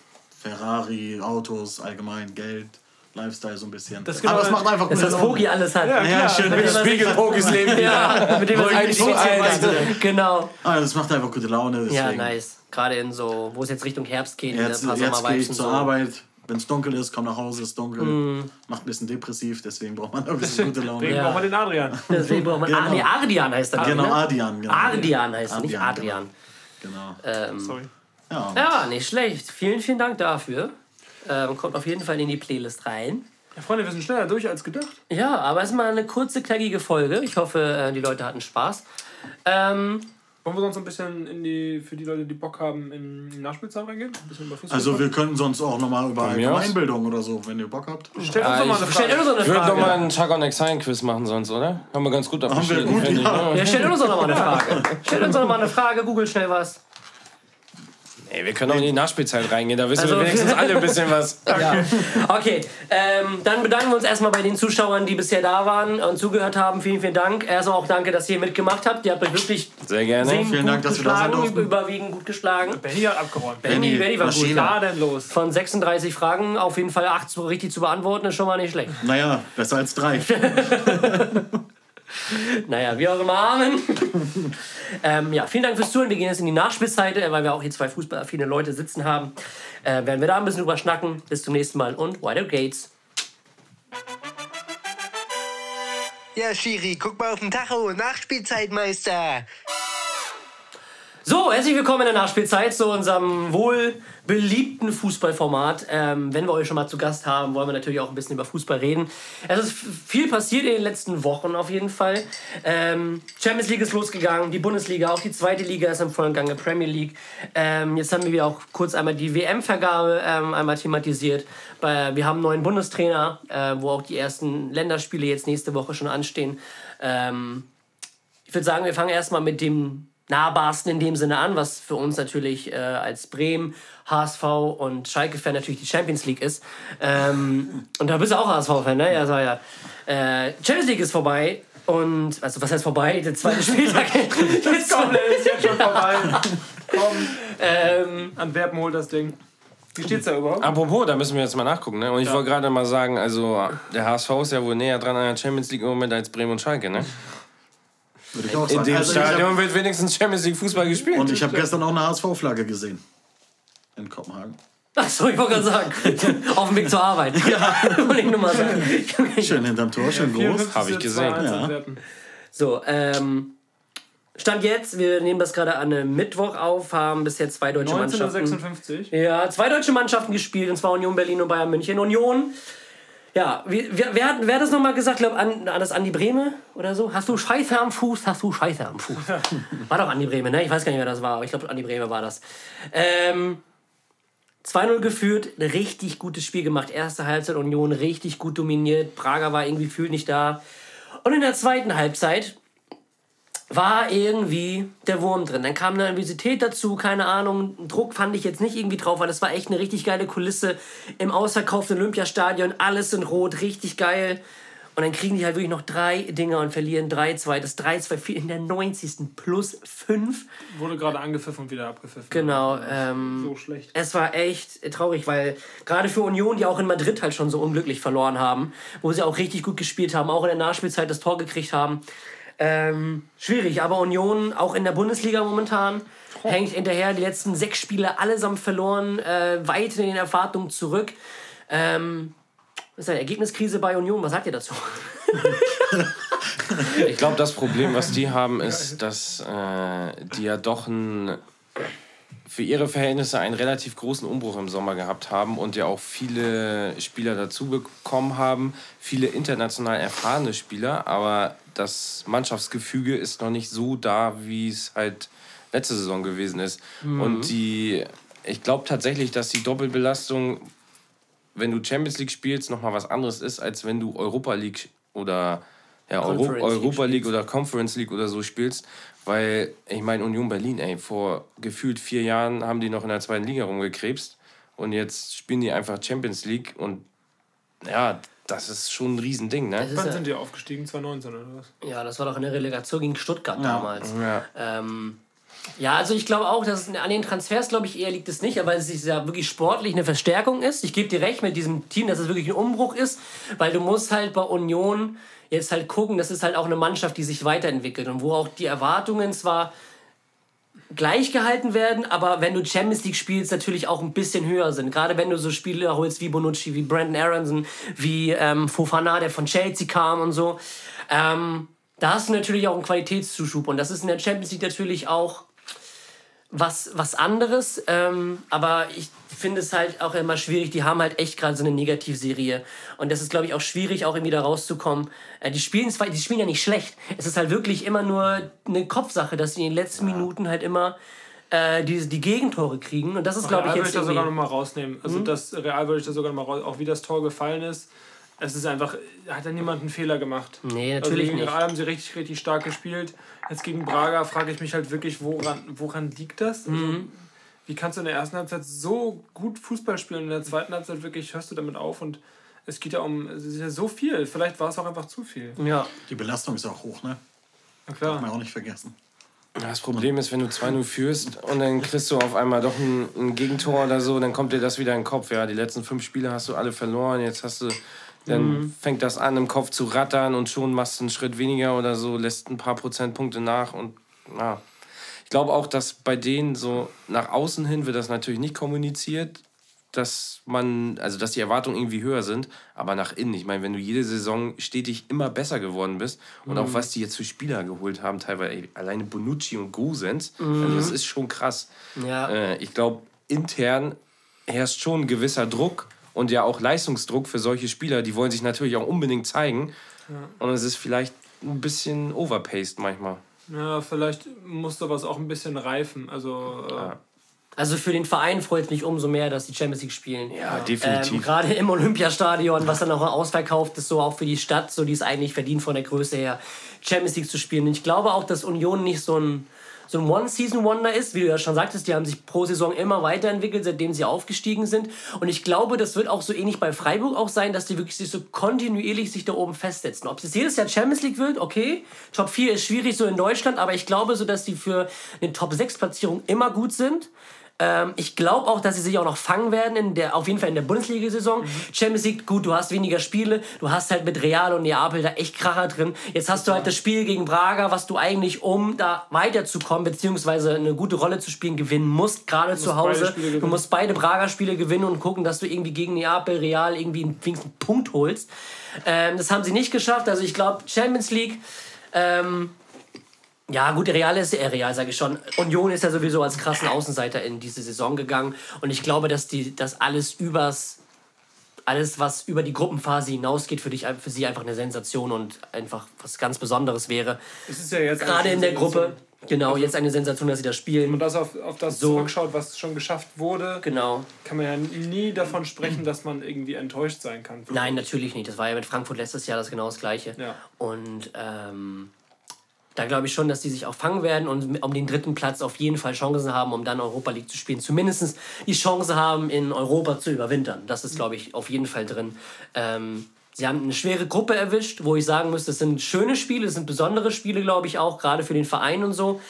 Ferrari, Autos, allgemein Geld, Lifestyle so ein bisschen. Das genau- Aber es macht einfach Das ist, was Laune. Pogi alles hat. Ja, Ja, schön. (laughs) Mit dem man sich- Spiegelpokis leben Ja, mit dem man sich zu. Genau. Ah, das macht einfach gute Laune. Deswegen. Ja, nice. Gerade in so, wo es jetzt Richtung Herbst geht, Jetzt, ein paar jetzt gehe ich zur so. Arbeit. Wenn es dunkel ist, komm nach Hause, ist dunkel. Mhm. Macht ein bisschen depressiv, deswegen braucht man ein bisschen gute Laune. Deswegen Ja. brauchen wir den Adrian. Deswegen braucht man. Genau. Nee, Ardian heißt er. Genau, ne? Ardian. Genau. Ardian heißt er, nicht Adrian. Genau. Ähm, Sorry. Ja. ja, nicht schlecht. Vielen, vielen Dank dafür. Ähm, kommt auf jeden Fall in die Playlist rein. Ja, Freunde, wir sind schneller durch als gedacht. Ja, aber es ist mal eine kurze, knackige Folge. Ich hoffe, äh, die Leute hatten Spaß. Ähm, Wollen wir sonst ein bisschen in die, für die Leute, die Bock haben, in die Nachspielzeit reingehen? Ein bisschen über Fußball Also wir können sonst auch nochmal über. Allgemeinbildung oder so, wenn ihr Bock habt. Stellt uns doch mal eine stellt Frage. uns doch eine Ich würde Frage. nochmal einen Chuck on Exile Quiz machen sonst, oder? Haben wir ganz gut wir abgeschnitten, gut, finde ich. ja. Ne? Ja, stellt uns doch noch mal eine Frage. Stellt uns doch noch mal eine Frage, googelt schnell was. Ey, wir können auch in die Nachspielzeit reingehen, da wissen Also- wir wenigstens alle ein bisschen was. (laughs) Ja. Okay, ähm, dann bedanken wir uns erstmal bei den Zuschauern, die bisher da waren und zugehört haben. Vielen, vielen Dank. Erstmal auch danke, dass ihr mitgemacht habt. Ihr habt euch wirklich Sehr gerne. Vielen gut Dank, dass wir da sein geschlagen, durften. überwiegend gut geschlagen. Benny hat abgeräumt. Benny, Benny war gut. Maschine. Da denn los? Von 36 Fragen auf jeden Fall 8 so richtig zu beantworten, ist schon mal nicht schlecht. Naja, besser als drei. (laughs) naja, wie auch immer, Amen. (laughs) ähm, ja, vielen Dank fürs Zuhören. Wir gehen jetzt in die Nachspielzeit, äh, weil wir auch hier zwei fußballaffine Leute sitzen haben. Äh, werden wir da ein bisschen drüber schnacken. Bis zum nächsten Mal und Wider Gates. Ja, Schiri, guck mal auf den Tacho. Nachspielzeitmeister. So, herzlich willkommen in der Nachspielzeit zu unserem wohl beliebten Fußballformat. Ähm, wenn wir euch schon mal zu Gast haben, wollen wir natürlich auch ein bisschen über Fußball reden. Es ist viel passiert in den letzten Wochen auf jeden Fall. Ähm, Champions League ist losgegangen, die Bundesliga, auch die zweite Liga ist im vollen Gange, Premier League. Ähm, jetzt haben wir auch kurz einmal die WM-Vergabe ähm, einmal thematisiert. Wir haben einen neuen Bundestrainer, äh, wo auch die ersten Länderspiele jetzt nächste Woche schon anstehen. Ähm, ich würde sagen, wir fangen erstmal mit dem nahbarsten in dem Sinne an, was für uns natürlich äh, als Bremen, HSV und Schalke-Fan natürlich die Champions League ist. Ähm, und da bist du auch HSV-Fan, ne? Ja, so, ja. Äh, Champions League ist vorbei und, also was heißt vorbei? Der zweite Spieltag (laughs) ist, komplett, (laughs) ist jetzt schon vorbei. Komm, ähm, Antwerpen holt das Ding. Wie steht's da überhaupt? Apropos, da müssen wir jetzt mal nachgucken. Ne? Und ich wollte gerade mal sagen, also der HSV ist ja wohl näher dran an der Champions League im Moment als Bremen und Schalke. Ne? Würde ich auch In sagen. dem Also ich hab, Stadion wird wenigstens Champions League Fußball gespielt. und ich habe gestern auch eine HSV-Flagge gesehen. In Kopenhagen. Achso, ich wollte gerade sagen, (laughs) auf dem Weg zur Arbeit. Ja, (laughs) wollte ich nur mal sagen. Schön hinterm Tor, schön groß. Hab ich gesehen, ja. So, ähm, Stand jetzt, wir nehmen das gerade an einem Mittwoch auf, haben bisher zwei deutsche Mannschaften. 1956. Ja, zwei deutsche Mannschaften gespielt, und zwar Union Berlin und Bayern München. Union, ja, wer, wer, hat, wer hat das nochmal gesagt? Glaub, an, an das Andi Breme oder so? Hast du Scheiße am Fuß? Hast du Scheiße am Fuß? (laughs) War doch Andi Breme, ne? Ich weiß gar nicht, wer das war, aber ich glaube, Andi Breme war das. Ähm, 2-0 geführt, ein richtig gutes Spiel gemacht. Erste Halbzeit Union richtig gut dominiert. Prager war irgendwie gefühlt nicht da. Und in der zweiten Halbzeit war irgendwie der Wurm drin. Dann kam eine Nervosität dazu, keine Ahnung. Druck fand ich jetzt nicht irgendwie drauf, weil das war echt eine richtig geile Kulisse im ausverkauften Olympiastadion. Alles in Rot, richtig geil. Und dann kriegen die halt wirklich noch drei Dinger und verlieren 3-2. Das 3-2 fiel in der 90. plus 5. Wurde gerade angepfiffen und wieder abgepfiffen. Genau. Ähm, So schlecht. es war echt traurig, weil gerade für Union, die auch in Madrid halt schon so unglücklich verloren haben, wo sie auch richtig gut gespielt haben, auch in der Nachspielzeit das Tor gekriegt haben. Ähm, schwierig, aber Union auch in der Bundesliga momentan hängt hinterher. Die letzten sechs Spiele allesamt verloren, äh, weit in den Erwartungen zurück. Ähm, ist eine Ergebniskrise bei Union. Was sagt ihr dazu? Ich glaube, das Problem, was die haben, ist, dass äh, die ja doch ein, für ihre Verhältnisse einen relativ großen Umbruch im Sommer gehabt haben und ja auch viele Spieler dazu bekommen haben, viele international erfahrene Spieler, aber das Mannschaftsgefüge ist noch nicht so da, wie es halt letzte Saison gewesen ist. Und die, ich glaube tatsächlich, dass die Doppelbelastung wenn du Champions League spielst, nochmal was anderes ist, als wenn du Europa League oder ja, Euro, Europa League oder Conference League oder so spielst. Weil, ich meine, Union Berlin, ey, vor gefühlt vier Jahren haben die noch in der zweiten Liga rumgekrebst und jetzt spielen die einfach Champions League und ja, das ist schon ein Riesending, ne? Wann ja- sind die aufgestiegen? 2019 oder was? Ja, das war doch in der Relegation gegen Stuttgart damals. Ja. Ähm, ja, also ich glaube auch, dass es an den Transfers, glaube ich, eher liegt es nicht, aber es ist ja wirklich sportlich eine Verstärkung ist. Ich gebe dir recht mit diesem Team, dass es wirklich ein Umbruch ist, weil du musst halt bei Union jetzt halt gucken, das ist halt auch eine Mannschaft, die sich weiterentwickelt und wo auch die Erwartungen zwar gleich gehalten werden, aber wenn du Champions League spielst, natürlich auch ein bisschen höher sind. Gerade wenn du so Spieler holst wie Bonucci, wie Brandon Aronson, wie ähm, Fofana, der von Chelsea kam und so. Ähm, da hast du natürlich auch einen Qualitätszuschub und das ist in der Champions League natürlich auch was, was anderes. Ähm, aber ich finde es halt auch immer schwierig. Die haben halt echt gerade so eine Negativserie. Und das ist, glaube ich, auch schwierig, auch irgendwie da rauszukommen. Äh, die, spielen zwar, die spielen ja nicht schlecht. Es ist halt wirklich immer nur eine Kopfsache, dass sie in den letzten Minuten halt immer äh, die, die Gegentore kriegen. Und das ist, glaube ich, Real würde jetzt ich da sogar irgendwie... noch mal rausnehmen. Also das Real würde ich da sogar noch mal raus, auch wie das Tor gefallen ist. Es ist einfach, hat ja niemand einen Fehler gemacht. Nee, Also natürlich gegen nicht. Real haben sie richtig, richtig stark gespielt. Jetzt gegen Braga frage ich mich halt wirklich, woran, woran liegt das? Also, Mhm. Wie kannst du in der ersten Halbzeit so gut Fußball spielen und in der zweiten Halbzeit wirklich hörst du damit auf und es geht ja um, es ist ja so viel. Vielleicht war es auch einfach zu viel. Ja. Die Belastung ist auch hoch, ne? Na Darf man klar. auch nicht vergessen. Das Problem ist, wenn du 2-0 führst und dann kriegst du auf einmal doch ein, ein Gegentor oder so, dann kommt dir das wieder in den Kopf. Ja, die letzten fünf Spiele hast du alle verloren, jetzt hast du Dann fängt das an, im Kopf zu rattern und schon machst du einen Schritt weniger oder so, lässt ein paar Prozentpunkte nach und ja. Ich glaube auch, dass bei denen so nach außen hin wird das natürlich nicht kommuniziert, dass man, also dass die Erwartungen irgendwie höher sind, aber nach innen. Ich meine, wenn du jede Saison stetig immer besser geworden bist und auch was die jetzt für Spieler geholt haben, teilweise ey, alleine Bonucci und Gosens, also das ist schon krass. Ja. Äh, ich glaube, intern herrscht schon ein gewisser Druck und ja auch Leistungsdruck für solche Spieler. Die wollen sich natürlich auch unbedingt zeigen. Und es ist vielleicht ein bisschen overpaced manchmal. Ja, vielleicht muss sowas auch ein bisschen reifen. Also, äh, Also für den Verein freut es mich umso mehr, dass die Champions League spielen. Ja, Ähm, definitiv. Gerade im Olympiastadion, was dann auch ausverkauft ist, so auch für die Stadt, so die es eigentlich verdient von der Größe her, Champions League zu spielen. Und ich glaube auch, dass Union nicht so ein, so ein One-Season-Wonder ist, wie du ja schon sagtest, die haben sich pro Saison immer weiterentwickelt, seitdem sie aufgestiegen sind. Und ich glaube, das wird auch so ähnlich bei Freiburg auch sein, dass die wirklich sich so kontinuierlich sich da oben festsetzen. Ob es jedes Jahr Champions League wird, okay. Top 4 ist schwierig so in Deutschland, aber ich glaube so, dass die für eine Top 6-Platzierung immer gut sind. Ähm, ich glaube auch, dass sie sich auch noch fangen werden, in der, auf jeden Fall in der Bundesliga-Saison. Champions League, gut, du hast weniger Spiele, du hast halt mit Real und Neapel da echt Kracher drin. Jetzt hast du halt das Spiel gegen Braga, was du eigentlich, um da weiterzukommen, beziehungsweise eine gute Rolle zu spielen, gewinnen musst, gerade zu Hause. Du musst beide Braga-Spiele gewinnen und gucken, dass du irgendwie gegen Neapel, Real irgendwie einen Punkt holst. Ähm, das haben sie nicht geschafft. Also ich glaube, Champions League, ähm, ja, gut, Real ist äh, Real, sage ich schon. Union ist ja sowieso als krassen Außenseiter in diese Saison gegangen. Und ich glaube, dass die das alles übers alles, was über die Gruppenphase hinausgeht, für dich für sie einfach eine Sensation und einfach was ganz Besonderes wäre. es ist ja jetzt Gerade in der Gruppe. Genau, jetzt eine Sensation, dass sie das spielen. Und das auf, auf das So. zurückschaut, was schon geschafft wurde, Genau. kann man ja nie davon sprechen, dass man irgendwie enttäuscht sein kann. Nein, natürlich nicht. Das war ja mit Frankfurt letztes Jahr das genau das Gleiche. Ja. Und ähm, da glaube ich schon, dass die sich auch fangen werden und um den dritten Platz auf jeden Fall Chancen haben, um dann Europa League zu spielen. Zumindest die Chance haben, in Europa zu überwintern. Das ist, glaube ich, auf jeden Fall drin. Ähm, sie haben eine schwere Gruppe erwischt, wo ich sagen müsste, es sind schöne Spiele, es sind besondere Spiele, glaube ich, auch, gerade für den Verein und so.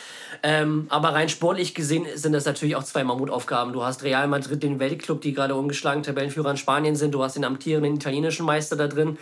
Ähm, aber rein sportlich gesehen sind das natürlich auch zwei Mammutaufgaben. Du hast Real Madrid, den Weltclub, die gerade ungeschlagen Tabellenführer in Spanien sind. Du hast den amtierenden italienischen Meister da drin.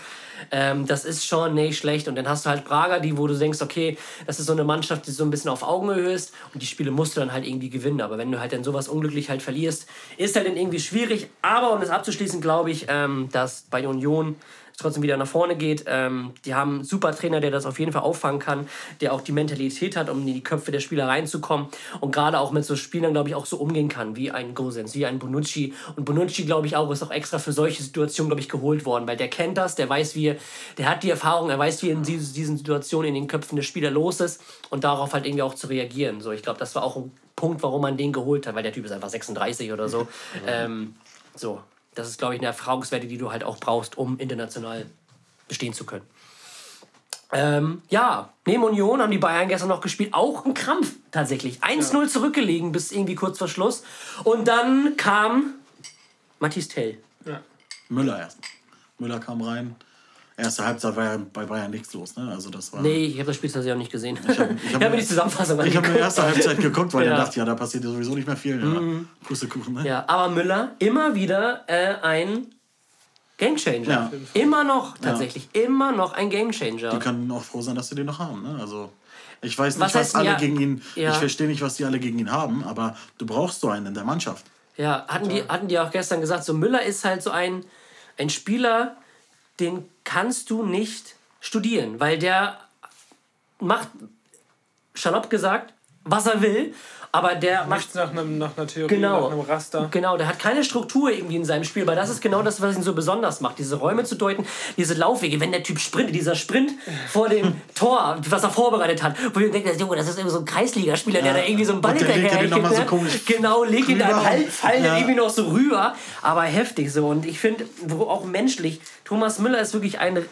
Ähm, das ist schon nicht schlecht. Und dann hast du halt Braga, die, wo du denkst, okay, das ist so eine Mannschaft, die so ein bisschen auf Augenhöhe ist. Und die Spiele musst du dann halt irgendwie gewinnen. Aber wenn du halt dann sowas unglücklich halt verlierst, ist halt dann irgendwie schwierig. Aber um das abzuschließen, glaube ich, ähm, dass bei Union trotzdem wieder nach vorne geht. Ähm, die haben einen super Trainer, der das auf jeden Fall auffangen kann, der auch die Mentalität hat, um in die Köpfe der Spieler reinzukommen und gerade auch mit so Spielern, glaube ich, auch so umgehen kann, wie ein Gosens, wie ein Bonucci. Und Bonucci, glaube ich, auch ist auch extra für solche Situationen, glaube ich, geholt worden, weil der kennt das, der weiß, wie, er- der hat die Erfahrung, er weiß, wie in diesen, Situationen in den Köpfen der Spieler los ist und darauf halt irgendwie auch zu reagieren. So, ich glaube, das war auch ein Punkt, warum man den geholt hat, weil der Typ ist einfach 36 oder so. Ähm, so, das ist, glaube ich, eine Erfahrungswerte, die du halt auch brauchst, um international bestehen zu können. Ähm, ja, neben Union haben die Bayern gestern noch gespielt. Auch ein Krampf tatsächlich. 1-0 zurückgelegen bis irgendwie kurz vor Schluss. Und dann kam Mathis Tell. Müller erst. Müller kam rein. Erste Halbzeit war ja bei Bayern nichts los. Ne? Also das war. Nee, ich habe das Spiel tatsächlich auch nicht gesehen. Ich hab- (laughs) habe ich hab hab mir mir- die Zusammenfassung Ich habe die erste Halbzeit (laughs) geguckt, weil Ja. Mhm. ich dachte, ja, da passiert ja sowieso nicht mehr viel. Ja. Pustekuchen, ne? Ja, aber Müller immer wieder äh, ein Gamechanger. Ja. Immer noch, tatsächlich. Immer noch ein Gamechanger. Die können auch froh sein, dass sie den noch haben. Ne? Also, ich weiß nicht, Was was, alle ja, gegen ihn. ja. Ich verstehe nicht, was die alle gegen ihn haben, aber du brauchst so einen in der Mannschaft. Ja, hatten die, hatten die auch gestern gesagt, so Müller ist halt so ein, ein Spieler, den kannst du nicht studieren, weil der macht, salopp gesagt, was er will, aber der macht Nichts nach, einem, nach einer Theorie, Genau. nach einem Raster. Genau, der hat keine Struktur irgendwie in seinem Spiel, weil das ist genau das, was ihn so besonders macht. Diese Räume zu deuten, diese Laufwege, wenn der Typ sprintet, dieser Sprint vor dem (laughs) Tor, was er vorbereitet hat, wo denkst, Junge, das ist irgendwie so ein Kreisligaspieler, der da irgendwie so einen Ball Und der legt hinterher den noch mal so ne? komisch Genau, legt ihn da. Halt, fallen Ja. irgendwie noch so rüber, aber heftig so. Und ich finde, auch menschlich, Thomas Müller ist wirklich ein,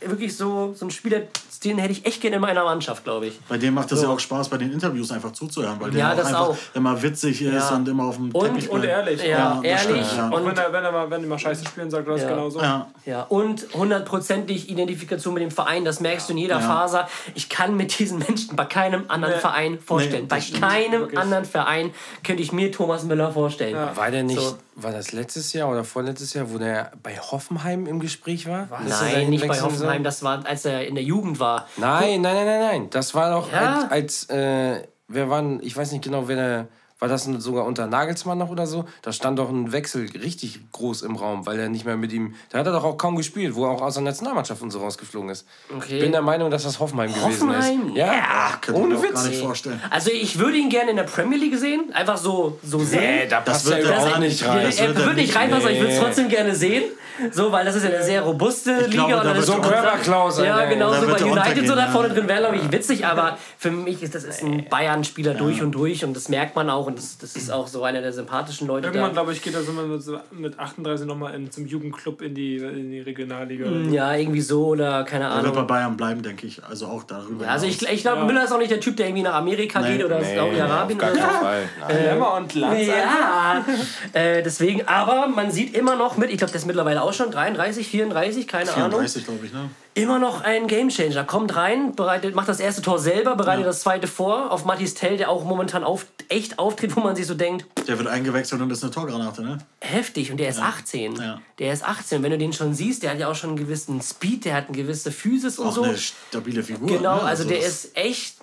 wirklich so, so ein Spieler, den hätte ich echt gerne in meiner Mannschaft, glaube ich. Bei dem macht es So. ja auch Spaß, bei den Interviews einfach zuzuhören, weil Ja, der das auch einfach auch. immer witzig ist Ja. und immer auf dem Und- Teppich Und ehrlich. Ja, das ehrlich stimmt, ja. Und wenn er, wenn, er mal, wenn er mal Scheiße spielen sagt, du hast Ja. genau so. Ja. Ja, und hundertprozentig Identifikation mit dem Verein, das merkst du in jeder Ja. Faser. Ich kann mit diesen Menschen bei keinem anderen Nee. Verein vorstellen. Nee, bei das stimmt. keinem Wirklich. anderen Verein könnte ich mir Thomas Müller vorstellen. Ja. War der nicht So. War das letztes Jahr oder vorletztes Jahr, wo der bei Hoffenheim im Gespräch war? Er Nein, nicht bei? Hoffenheim, das war, als er in der Jugend war. Nein, nein, nein, nein, nein. Das war doch Ja. als, als äh, wer waren, ich weiß nicht genau, wer der, war das sogar unter Nagelsmann noch oder so? Da stand doch ein Wechsel richtig groß im Raum, weil er nicht mehr mit ihm, da hat er doch auch kaum gespielt, wo er auch aus der Nationalmannschaft und so rausgeflogen ist. Okay. Bin der Meinung, dass das Hoffenheim, gewesen Hoffenheim? ist. Ja, Könnte ich ohne mir auch gar Witz. nicht vorstellen. Also ich würde ihn gerne in der Premier League sehen, einfach so, so sehen. Nee, da passt wird er er überhaupt auch nicht nicht rein. Das er wird würde nicht nicht- reinpassen, aber ich würde es Nee. trotzdem gerne sehen. So, weil das ist ja eine sehr robuste glaube, Liga. da dann wird ist so ein Körperklaus, Ja, genau, Da so bei United so da ja. vorne drin wäre, glaube ich, witzig, aber für mich ist das ist ein Bayern-Spieler durch und durch und das merkt man auch und das, das ist auch so einer der sympathischen Leute Irgendwann, glaube ich, geht er so mit, so mit 38 nochmal in, zum Jugendclub in die, in die Regionalliga. Ja, irgendwie so oder keine Er wird bei Ahnung. Bayern bleiben, denke ich. Also auch darüber. Ja, also ich, ich glaube, Ja. Müller ist auch nicht der Typ, der irgendwie nach Amerika Nee. geht oder Nee, Saudi-Arabien auf gar oder Fall. (laughs) Nein. Lämmer und Lanz. Ja, äh, deswegen, aber man sieht immer noch mit, ich glaube, der ist mittlerweile auch schon 33, 34, keine Ahnung. 34, glaube ich, ne? Immer noch ein Gamechanger. Kommt rein, bereitet, macht das erste Tor selber, bereitet das zweite vor auf Mathis Tell, der auch momentan auf, echt auftritt, wo man sich so denkt, Der wird eingewechselt und ist eine Torgranate, ne? heftig. Und der ist 18. Ja. Der ist 18. Wenn du den schon siehst, der hat ja auch schon einen gewissen Speed, der hat eine gewisse Physis und Auch so. eine stabile Figur. Genau, ne? also der das- ist echt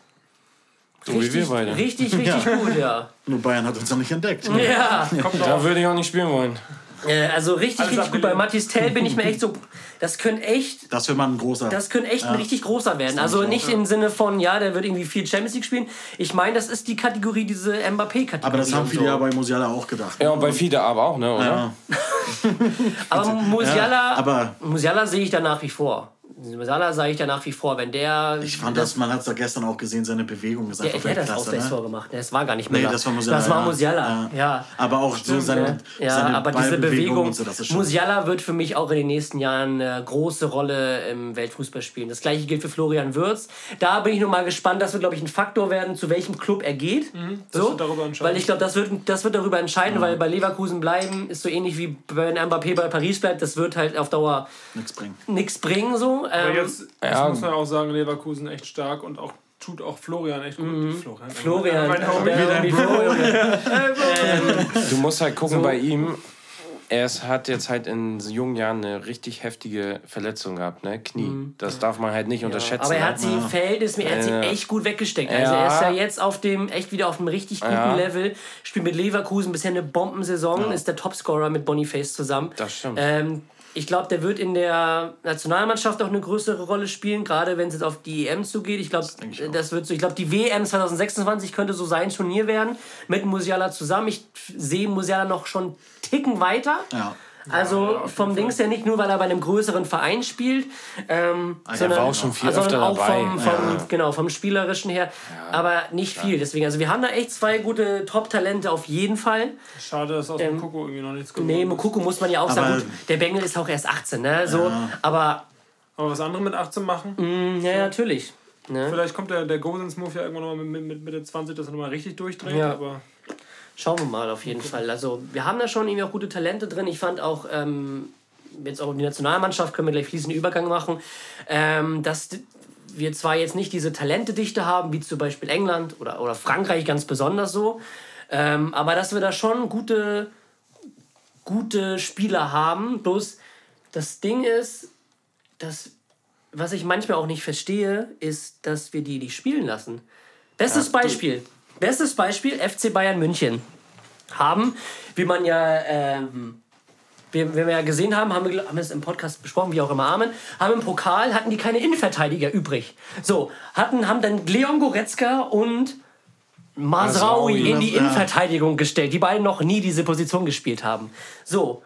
So wie wir richtig, beide. richtig, richtig gut, ja. (laughs) Nur Bayern hat uns noch nicht entdeckt. Ja, Da würde ich auch nicht spielen wollen. Äh, also richtig, Alles richtig gut. Bei. Mathis Tell bin ich mir echt so, das könnte echt Das wäre mal ein großer. Das könnte echt ein richtig großer werden. Also nicht im Sinne von, ja, der wird irgendwie viel Champions League spielen. Ich meine, das ist die Kategorie, diese Mbappé-Kategorie. aber das haben viele so. ja bei Musiala auch gedacht. Ja, und bei Fide aber auch, ne, oder? Ja. (laughs) Aber Musiala, Ja, aber- Musiala sehe ich da nach wie vor. Musiala sage ich da nach wie vor, wenn der. Ich fand das, man hat es ja gestern auch gesehen, seine Bewegung ist der, einfach der hat das. Ausgleichstor Ne? gemacht. Das war gar nicht Nee, Müller. das war Musiala. Das war ja. Musiala, ja. Aber auch so seine, Ja, seine aber diese Bewegung, und so, das ist schon. Musiala wird für mich auch in den nächsten Jahren eine große Rolle im Weltfußball spielen. Das gleiche gilt für Florian Würz. Da bin ich nur mal gespannt, das wird, glaube ich, ein Faktor werden, zu welchem Club er geht. Mhm, das so, wird darüber entscheiden. Weil ich glaube, das wird, das wird darüber entscheiden, weil bei Leverkusen bleiben ist so ähnlich wie wenn Mbappé bei Paris bleibt, das wird halt auf Dauer Nichts bringen. nichts bringen. So. Aber Ähm, jetzt das Ja. muss man auch sagen, Leverkusen echt stark und auch tut auch Florian echt gut. Florian. Mhm. Florian, Florian. Du musst halt gucken bei ihm. Er ist- hat jetzt halt in so jungen Jahren eine richtig heftige Verletzung gehabt, ne? Knie. Das darf man halt nicht unterschätzen. Aber er ne? hat sie verhältnismäßig, er hat sie Ja. echt gut weggesteckt. Also Ja. er ist ja jetzt auf dem, echt wieder auf einem richtig guten Ja. Level. Spielt mit Leverkusen bisher eine Bombensaison, ist der Topscorer mit Boniface zusammen. Das stimmt. Ähm, ich glaube, der wird in der Nationalmannschaft auch eine größere Rolle spielen, gerade wenn es jetzt auf die EM zugeht. Ich glaube, auch. das wird so. Ich glaube, die WM 2026 könnte so sein Turnier werden mit Musiala zusammen. Ich sehe Musiala noch schon einen Ticken weiter. Ja. Also vom Dings her nicht nur, weil er bei einem größeren Verein spielt, ähm, er sondern war auch schon viel sondern öfter auch dabei. vom, vom, genau, vom Spielerischen her, aber nicht viel. Deswegen, also wir haben da echt zwei gute Top-Talente auf jeden Fall. Schade, dass aus dem Koko irgendwie noch nichts geworden Nee. Mokoko muss man ja auch Aber- sagen, gut, der Bengel ist auch erst 18, ne? So, aber Aber was andere mit 18 machen? mh, ja, natürlich. Ne? Vielleicht kommt der, der Gosens-Move ja irgendwann nochmal mit, mit Mitte 20, dass er nochmal richtig durchdreht. Ja. Aber Schauen wir mal auf jeden Fall. Also wir haben da schon irgendwie auch gute Talente drin. Ich fand auch ähm, jetzt auch die Nationalmannschaft können wir gleich fließenden Übergang machen, ähm, dass wir zwar jetzt nicht diese Talentedichte haben, wie zum Beispiel England oder, oder Frankreich ganz besonders so, ähm, aber dass wir da schon gute, gute Spieler haben. Bloß das Ding ist, dass was ich manchmal auch nicht verstehe, ist, dass wir die nicht spielen lassen. Bestes Beispiel. Bestes Beispiel, FC Bayern München. Haben, wie man ja, ähm, wie, wir ja gesehen haben, haben wir, haben wir es im Podcast besprochen, wie auch immer Amen, haben im Pokal, hatten die keine Innenverteidiger übrig. So, hatten, haben dann Leon Goretzka und Masraoui Masraoui, in die. Innenverteidigung gestellt, die beiden noch nie diese Position gespielt haben. So,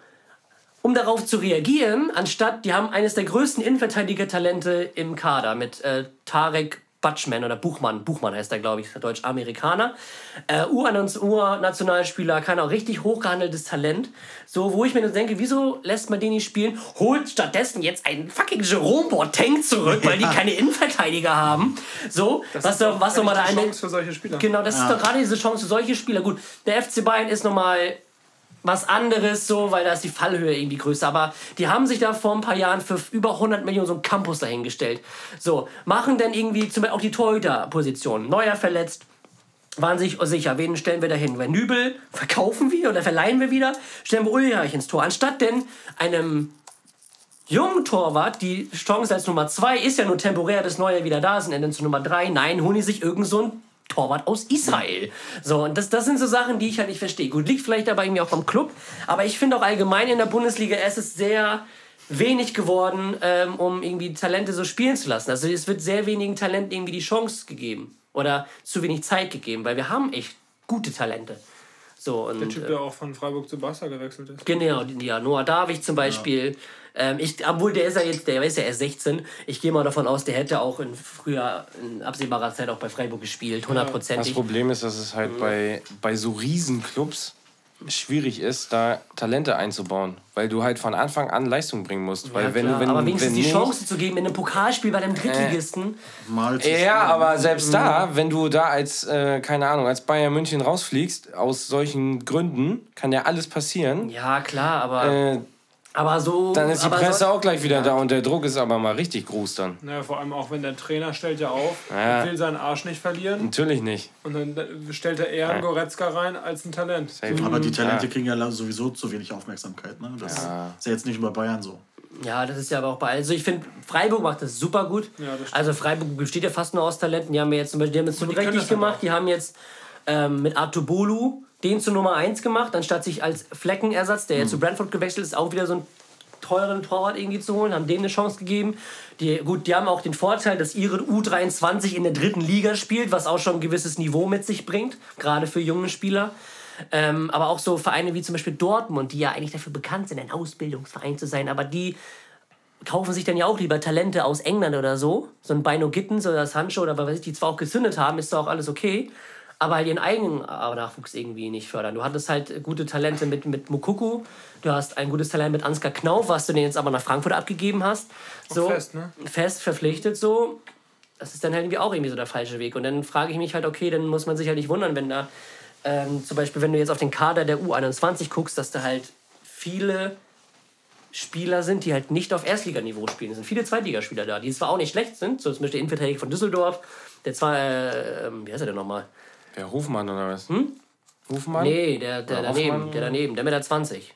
um darauf zu reagieren, anstatt, die haben eines der größten Innenverteidiger-Talente im Kader mit äh, Tarek Butchman oder Buchmann. Buchmann heißt er, glaube ich, Deutsch-Amerikaner. Äh, Ur- Ur-Nationalspieler, kann auch richtig hochgehandeltes Talent. So, wo ich mir nur denke, wieso lässt man den nicht spielen? Holt stattdessen jetzt einen fucking Jerome Boateng zurück, weil die keine Innenverteidiger haben. So, was doch, was doch mal da eine. Chance für solche Spieler. Genau, das ist doch gerade diese Chance für solche Spieler. Gut, der FC Bayern ist nochmal was anderes, so, weil da ist die Fallhöhe irgendwie größer. Aber die haben sich da vor ein paar Jahren für über 100 Millionen so einen Campus dahingestellt. So, machen dann irgendwie zum Beispiel auch die Torhüter-Position. Neuer verletzt. waren sich sicher, wen stellen wir da hin? Wenn Nübel verkaufen wir oder verleihen wir wieder, stellen wir Ulreich ins Tor. Anstatt denn einem jungen Torwart, die Chance als Nummer 2 ist ja nur temporär, bis Neuer wieder da sind, dann zu Nummer 3. Nein, holen die sich irgend so ein Torwart aus Israel. So, und das, das sind so Sachen, die ich halt nicht verstehe. Gut, liegt vielleicht aber irgendwie auch beim Club, aber ich finde auch allgemein in der Bundesliga, es ist sehr wenig geworden, ähm, um irgendwie Talente so spielen zu lassen. Also es wird sehr wenigen Talenten irgendwie die Chance gegeben oder zu wenig Zeit gegeben, weil wir haben echt gute Talente. So, und, Der Typ, äh, der auch von Freiburg zu Barca gewechselt ist. Genau, ja, Noah Davich zum Beispiel. Ähm, ich, obwohl der ist ja jetzt, der ist ja erst 16. Ich gehe mal davon aus, der hätte auch in früher, in absehbarer Zeit auch bei Freiburg gespielt, Das hundertprozentig. Problem ist, dass es halt bei, bei so Riesenclubs schwierig ist, da Talente einzubauen, weil du halt von Anfang an Leistung bringen musst. Weil Ja, wenn klar, du, wenn, aber wenigstens wenn die nicht, Chance zu geben in einem Pokalspiel bei einem Drittligisten. Mal zu Ja, aber selbst da, Mhm. wenn du da als, äh, keine Ahnung, als Bayern München rausfliegst, aus solchen Gründen, kann ja alles passieren. Ja, klar, aber, Äh, aber so. dann ist die Presse so, auch gleich wieder da und der Druck ist aber mal richtig groß dann. Naja, vor allem auch wenn der Trainer stellt ja auf, Ja. will seinen Arsch nicht verlieren Natürlich nicht. und dann stellt er eher einen Goretzka rein als ein Talent. Safe. Aber die Talente Ja. kriegen ja sowieso zu wenig Aufmerksamkeit. Ne? Das Ja. ist ja jetzt nicht nur bei Bayern so. Ja, das ist ja aber auch bei. Also ich finde, Freiburg macht das super gut. Ja, das also Freiburg besteht ja fast nur aus Talenten. Die haben ja jetzt zum Beispiel, die haben jetzt so richtig gemacht. Die haben jetzt ähm, mit Artur Bolu den zu Nummer 1 gemacht, anstatt sich als Fleckenersatz, der jetzt zu Brentford gewechselt ist, auch wieder so einen teuren Torwart irgendwie zu holen, haben dem eine Chance gegeben. Die, gut, die haben auch den Vorteil, dass ihre U23 in der dritten Liga spielt, was auch schon ein gewisses Niveau mit sich bringt, gerade für junge Spieler. Ähm, aber auch so Vereine wie zum Beispiel Dortmund, die ja eigentlich dafür bekannt sind, ein Ausbildungsverein zu sein, aber die kaufen sich dann ja auch lieber Talente aus England oder so. So ein Bino Gittens oder Sancho oder was weiß ich, die zwar auch gezündet haben, ist doch auch alles okay, aber halt ihren eigenen Nachwuchs irgendwie nicht fördern. Du hattest halt gute Talente mit, mit Mukuku, du hast ein gutes Talent mit Ansgar Knauf, was du den jetzt aber nach Frankfurt abgegeben hast. So, fest, ne? Fest verpflichtet so. Das ist dann halt irgendwie auch irgendwie so der falsche Weg. Und dann frage ich mich halt, okay, dann muss man sich halt nicht wundern, wenn da ähm, zum Beispiel, wenn du jetzt auf den Kader der U21 guckst, dass da halt viele Spieler sind, die halt nicht auf Erstliganiveau spielen. Es sind viele Zweitligaspieler da, die zwar auch nicht schlecht sind, so zum Beispiel der Innenverteidiger von Düsseldorf, der zwar, äh, ähm, wie heißt er denn nochmal? Der Hofmann oder was? Hm? Hofmann? Nee, der, der daneben, Hoffmann? der daneben, der mit der 20.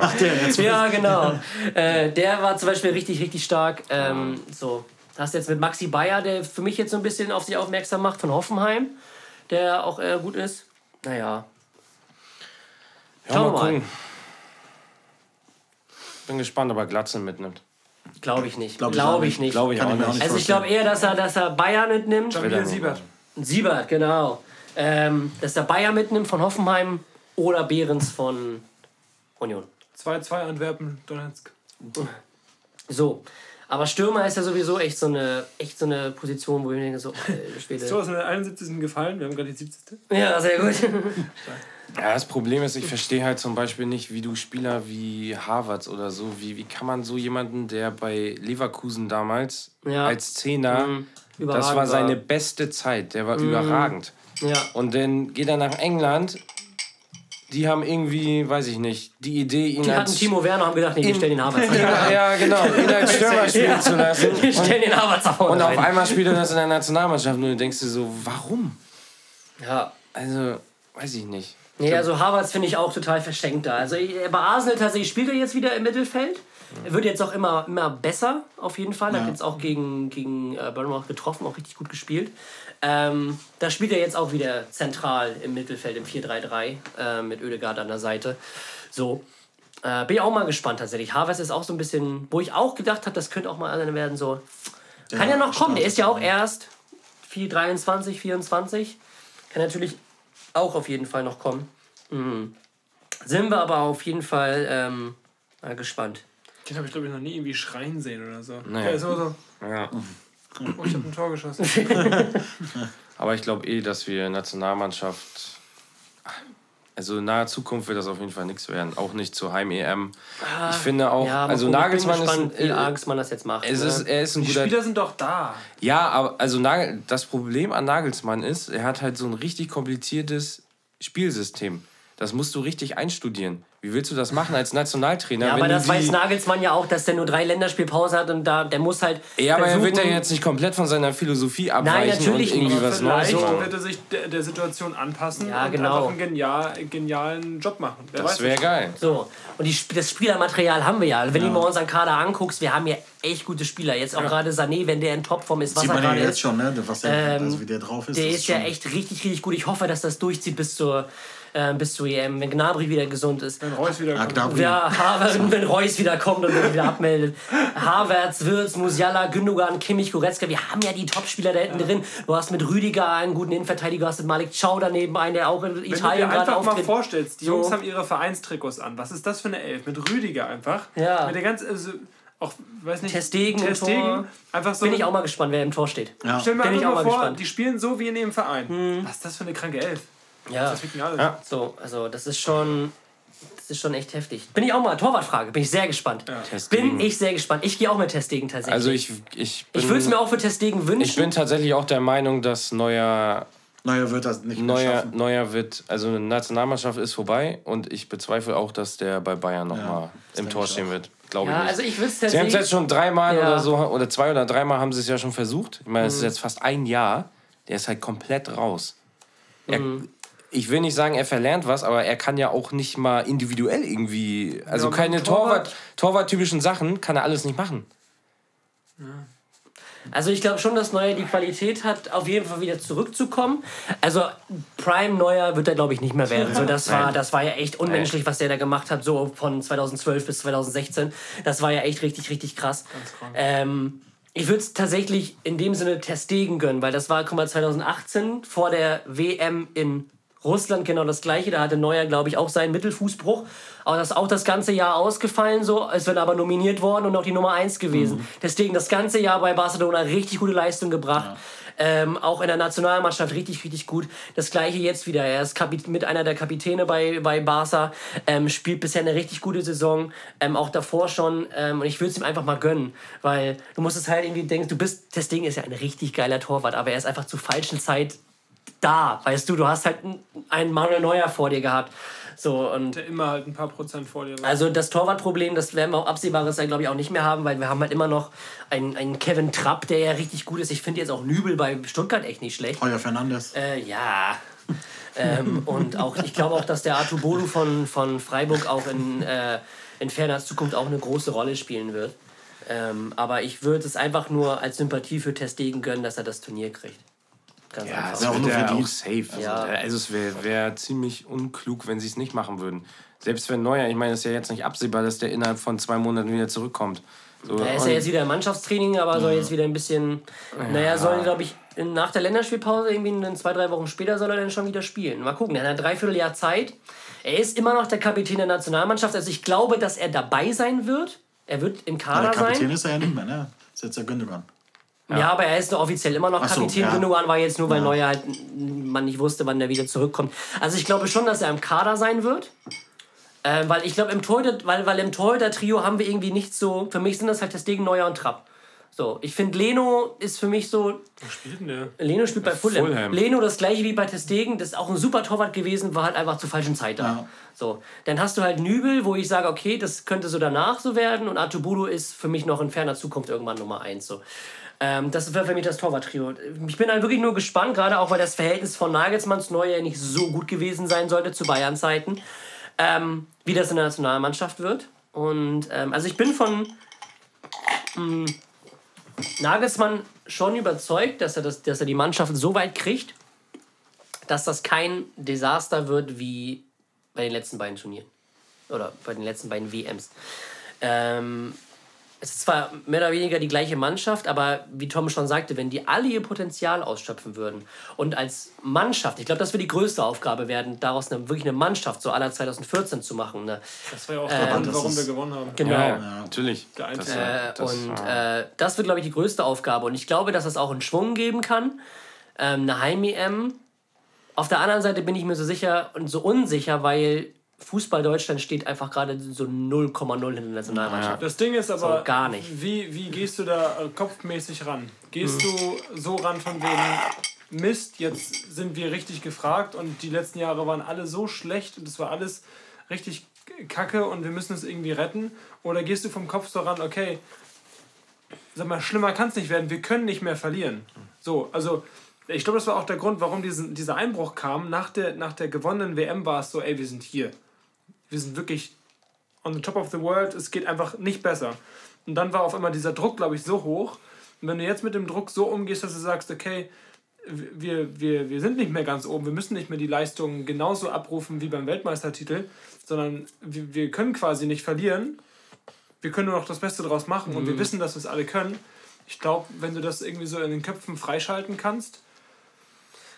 Ach, der jetzt. Ja, genau. äh, der war zum Beispiel richtig, richtig stark. Ähm, so. Hast jetzt mit Maxi Bayer, der für mich jetzt so ein bisschen auf sich aufmerksam macht, von Hoffenheim, der auch äh, gut ist. Naja. Ja, Schauen mal wir mal. gucken. Bin gespannt, ob er Glatzen mitnimmt. Glaube ich nicht. Glaub Glaube ich ich, auch nicht. Glaube ich ich nicht Also ich glaube eher, dass er, dass er Bayern mitnimmt. Jamil Siebert. Siebert, genau. Ähm, dass er Bayern mitnimmt von Hoffenheim oder Behrens von Union. 2-2 Antwerpen, Donetsk. So. Aber Stürmer ist ja sowieso echt so eine, echt so eine Position, wo ich mir denke, so, äh, (laughs) Schwede. So, in der 71. gefallen. Wir haben gerade die 70. Ja, sehr gut. (laughs) Ja, das Problem ist, ich verstehe halt zum Beispiel nicht, wie du Spieler wie Harvards oder so, wie, wie kann man so jemanden, der bei Leverkusen damals Ja. als Zehner, Mhm. Das Überragend war seine beste Zeit, der war überragend. Ja. Und dann geht er nach England, die haben irgendwie, weiß ich nicht, die Idee, ihn Die hatten als... Timo Werner und haben gedacht, nee, wir stellen den Havertz (laughs) rein. ja, genau, ihn als (laughs) Stürmer spielen zu lassen. Wir stellen den Havertz vorne Und auf einmal spielt er das in der Nationalmannschaft und du denkst dir so, warum? Ja. Also, weiß ich nicht. Nee, also Havertz finde ich auch total verschenkt da. Also bei Arsenal tatsächlich spielt er jetzt wieder im Mittelfeld. Er wird jetzt auch immer, immer besser, auf jeden Fall. Er hat Ja. jetzt auch gegen, gegen äh, Bournemouth getroffen, auch richtig gut gespielt. Ähm, da spielt er jetzt auch wieder zentral im Mittelfeld im 4-3-3 äh, mit Oedegaard an der Seite. So. Äh, bin ich auch mal gespannt tatsächlich. Havertz ist auch so ein bisschen, wo ich auch gedacht habe, das könnte auch mal einer werden, so. Kann ja noch kommen, der ist ja auch erst 4, 23, 24. Kann natürlich auch auf jeden Fall noch kommen. Mhm. Sind wir aber auf jeden Fall ähm, mal gespannt. Den habe ich, glaube ich, noch nie irgendwie schreien sehen oder so. Naja. Der ist immer so, Ja. oh, ich habe ein Tor geschossen. (laughs) Aber ich glaube eh, dass wir Nationalmannschaft. Also in naher Zukunft wird das auf jeden Fall nichts werden. Auch nicht zur Heim-EM. ich finde auch, Ja, also Nagelsmann bin ist, gespannt, wie äh, Nagelsmann das jetzt macht. es ne? ist, er ist ein Die guter. Spieler sind doch da. Ja, aber also Nagel, das Problem an Nagelsmann ist, er hat halt so ein richtig kompliziertes Spielsystem. Das musst du richtig einstudieren. Wie willst du das machen als Nationaltrainer? Ja, aber das weiß Nagelsmann ja auch, dass der nur drei Länderspielpause hat und da, der muss halt. Ja, aber er wird ja jetzt nicht komplett von seiner Philosophie abweichen natürlich und irgendwie nicht. was Neues Vielleicht machen. wird er sich der, der Situation anpassen Ja, und genau. einfach einen genial, genialen Job machen. Wer Das wäre geil. So, und die, das Spielermaterial haben wir ja. Wenn du mal unseren Kader anguckst, wir haben ja echt gute Spieler. Jetzt auch gerade Sané, wenn der in Topform ist, was Sieht er man ja gerade jetzt ist. schon, ne? Was der, Ähm, also wie der drauf ist. Der das ist ja echt richtig, richtig gut. Ich hoffe, dass das durchzieht bis zur, äh, bis zur EM, wenn Gnabry wieder gesund ist. Wenn Reus wieder Ja, kommt. Ja, Havertz, wenn Reus wieder kommt und sich wieder abmeldet. Havertz, Wirtz, Musiala, Gündogan, Kimmich, Goretzka. Wir haben ja die Topspieler da hinten drin. Du hast mit Rüdiger einen guten Innenverteidiger, du hast mit Malik Chow daneben einen, der auch in Wenn du dir Italien gerade einfach mal auftritt. vorstellst, die So. Jungs haben ihre Vereinstrikots an. Was ist das für eine Elf? Mit Rüdiger einfach. Ja. Mit der ganz, also, auch, weiß nicht, Ter Stegen im Ter Stegen. Tor. Einfach so. Bin ich auch mal gespannt, wer im Tor steht. Ja. Stell mir bin ich einfach auch mal mal vor, gespannt. die spielen so wie in ihrem Verein. Was ist das für eine kranke Elf? Ja. Das wiegt mir alles. Ja. So, also das ist schon. Das ist schon echt heftig. Bin ich auch mal, Torwartfrage, bin ich sehr gespannt. Testegen. Bin ich sehr gespannt. Ich gehe auch mit Testegen tatsächlich. Also ich, ich bin, ich würde es mir auch für Testegen wünschen. ich bin tatsächlich auch der Meinung, dass neuer, Neuer wird das nicht mehr neuer, schaffen. neuer wird, also eine Nationalmannschaft ist vorbei und ich bezweifle auch, dass der bei Bayern nochmal das im denke Tor stehen wird. Glaube ja, ich nicht. also ich es Sie haben es jetzt schon dreimal Ja. oder so, oder zwei oder dreimal haben sie es ja schon versucht. Ich meine, es Mhm. ist jetzt fast ein Jahr. Der ist halt komplett raus. Er, Mhm. Ich will nicht sagen, er verlernt was, aber er kann ja auch nicht mal individuell irgendwie. Also Ja, keine Torwart- Torwart, Torwart-typischen Sachen kann er alles nicht machen. Also ich glaube schon, dass Neuer die Qualität hat, auf jeden Fall wieder zurückzukommen. Also Prime Neuer wird er, glaube ich, nicht mehr werden. So, das, war, das war ja echt unmenschlich, was der da gemacht hat, so von 2012 bis 2016. Das war ja echt richtig, richtig krass. Ähm, ich würde es tatsächlich in dem Sinne Testegen gönnen, weil das war, guck mal, 2018 vor der WM in Russland genau das gleiche. Da hatte Neuer, glaube ich, auch seinen Mittelfußbruch. Aber das ist auch das ganze Jahr ausgefallen, so. Es wird aber nominiert worden und auch die Nummer 1 gewesen. Deswegen das ganze Jahr bei Barcelona richtig gute Leistung gebracht. Ähm, auch in der Nationalmannschaft richtig, richtig gut. Das gleiche jetzt wieder. Er ist Kapit mit einer der Kapitäne bei, bei Barca, ähm, spielt bisher eine richtig gute Saison, ähm, auch davor schon. Ähm, und ich würde es ihm einfach mal gönnen, weil du musst es halt irgendwie denken, du bist, das Ding ist ja ein richtig geiler Torwart, aber er ist einfach zur falschen Zeit da. Weißt du, du hast halt einen Manuel Neuer vor dir gehabt. So, und Der immer halt ein paar Prozent vor dir war. also das Torwartproblem, das werden wir auch absehbares Jahr, glaube ich, auch nicht mehr haben, weil wir haben halt immer noch einen, einen Kevin Trapp, der ja richtig gut ist. Ich finde jetzt auch Nübel bei Stuttgart echt nicht schlecht. Heuer Fernandes. Äh, ja. ähm, und auch, ich glaube auch, dass der Artur Bolu von, von Freiburg auch in, äh, in ferner Zukunft auch eine große Rolle spielen wird. Ähm, aber ich würde es einfach nur als Sympathie für Testegen gönnen, dass er das Turnier kriegt. Ganz Ja, einfach. das Ja, auch nur er verdient. auch safe. Ja. Also, also es wäre wär ziemlich unklug, wenn sie es nicht machen würden. Selbst wenn Neuer, ich meine, es ist ja jetzt nicht absehbar, dass der innerhalb von zwei Monaten wieder zurückkommt. So, Er ist ja jetzt wieder im Mannschaftstraining, aber soll jetzt wieder ein bisschen. Naja, soll, glaube ich, nach der Länderspielpause, irgendwie in zwei, drei Wochen später, soll er dann schon wieder spielen. Mal gucken, er hat ein Dreivierteljahr Zeit. Er ist immer noch der Kapitän der Nationalmannschaft. Also ich glaube, dass er dabei sein wird. Er wird im Ja, Kader der Kapitän sein. ist er ja nicht mehr, ne? Ist jetzt der Gündogan. Ja. aber er ist noch offiziell immer noch Ach so, Kapitän. ja. Gündogan war jetzt nur, weil Neuer halt man nicht wusste, wann er wieder zurückkommt. Also ich glaube schon, dass er im Kader sein wird. Äh, weil ich glaube, im Torhüter, weil, weil im Torhüter-Trio haben wir irgendwie nicht so. Für mich sind das halt das Ding Neuer und Trapp. So, ich finde, Leno ist für mich so. spielt denn der? Leno spielt bei Fulham. Fulham. Leno das gleiche wie bei Testegen. Das ist auch ein super Torwart gewesen, war halt einfach zur falschen Zeit da. Ja. So, dann hast du halt Nübel, wo ich sage, okay, das könnte so danach so werden. Und Artubulu ist für mich noch in ferner Zukunft irgendwann Nummer eins. So. Ähm, das wäre für mich das Torwart-Trio. Ich bin halt wirklich nur gespannt, gerade auch weil das Verhältnis von Nagelsmanns Neuer nicht so gut gewesen sein sollte zu Bayern-Zeiten, ähm, wie das in der Nationalmannschaft wird. Und ähm, also ich bin von mh, Nagelsmann schon überzeugt, dass er, das, dass er die Mannschaft so weit kriegt, dass das kein Desaster wird wie bei den letzten beiden Turnieren. Oder bei den letzten beiden WMs. Ähm, es ist zwar mehr oder weniger die gleiche Mannschaft, aber wie Tom schon sagte, wenn die alle ihr Potenzial ausschöpfen würden und als Mannschaft, ich glaube, das wird die größte Aufgabe werden, daraus eine, wirklich eine Mannschaft so aller 2014 zu machen. Ne? Das war ja auch der Grund, das warum wir gewonnen haben. Genau. Ja, ja, natürlich. Das, Äh, das und äh, das wird, glaube ich, die größte Aufgabe. Und ich glaube, dass es auch einen Schwung geben kann. Ähm, eine Heim-EM. Auf der anderen Seite bin ich mir so sicher und so unsicher, weil Fußball Deutschland steht einfach gerade so 0,0 in der Nationalmannschaft. Das Ding ist aber, So, gar nicht. Wie, wie gehst du da äh, kopfmäßig ran? Gehst du so ran von wegen, Mist, jetzt sind wir richtig gefragt und die letzten Jahre waren alle so schlecht und es war alles richtig kacke und wir müssen es irgendwie retten? Oder gehst du vom Kopf so ran, okay, sag mal, schlimmer kann es nicht werden, wir können nicht mehr verlieren. So, also ich glaube, das war auch der Grund, warum diesen, dieser Einbruch kam. Nach der, nach der gewonnenen WM war es so, ey, wir sind hier. Wir sind wirklich on the top of the world, es geht einfach nicht besser. Und dann war auf einmal dieser Druck, glaube ich, so hoch. Und wenn du jetzt mit dem Druck so umgehst, dass du sagst, okay, wir, wir, wir sind nicht mehr ganz oben, wir müssen nicht mehr die Leistungen genauso abrufen wie beim Weltmeistertitel, sondern wir, wir können quasi nicht verlieren. Wir können nur noch das Beste draus machen und wir wissen, dass wir es alle können. Ich glaube, wenn du das irgendwie so in den Köpfen freischalten kannst,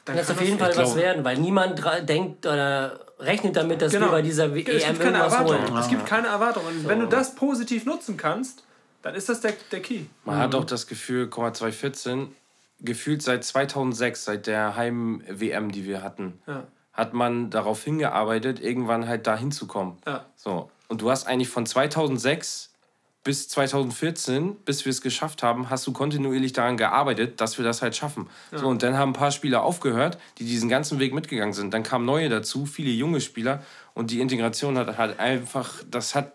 dann Kann das auf jeden Fall was denkt, weil niemand denkt oder rechnet damit, dass Genau. wir bei dieser Es EM gibt keine irgendwas Erwartung. holen. Es gibt keine Erwartung. Und wenn du das positiv nutzen kannst, dann ist das der, der Key. Man hat auch das Gefühl, guck mal, 2014, gefühlt seit 2006, seit der Heim-WM, die wir hatten, Ja. hat man darauf hingearbeitet, irgendwann halt da hinzukommen. Ja. So. Und du hast eigentlich von 2006 bis 2014, bis wir es geschafft haben, hast du kontinuierlich daran gearbeitet, dass wir das halt schaffen. So, und dann haben ein paar Spieler aufgehört, die diesen ganzen Weg mitgegangen sind. Dann kamen neue dazu, viele junge Spieler. Und die Integration hat halt einfach, das hat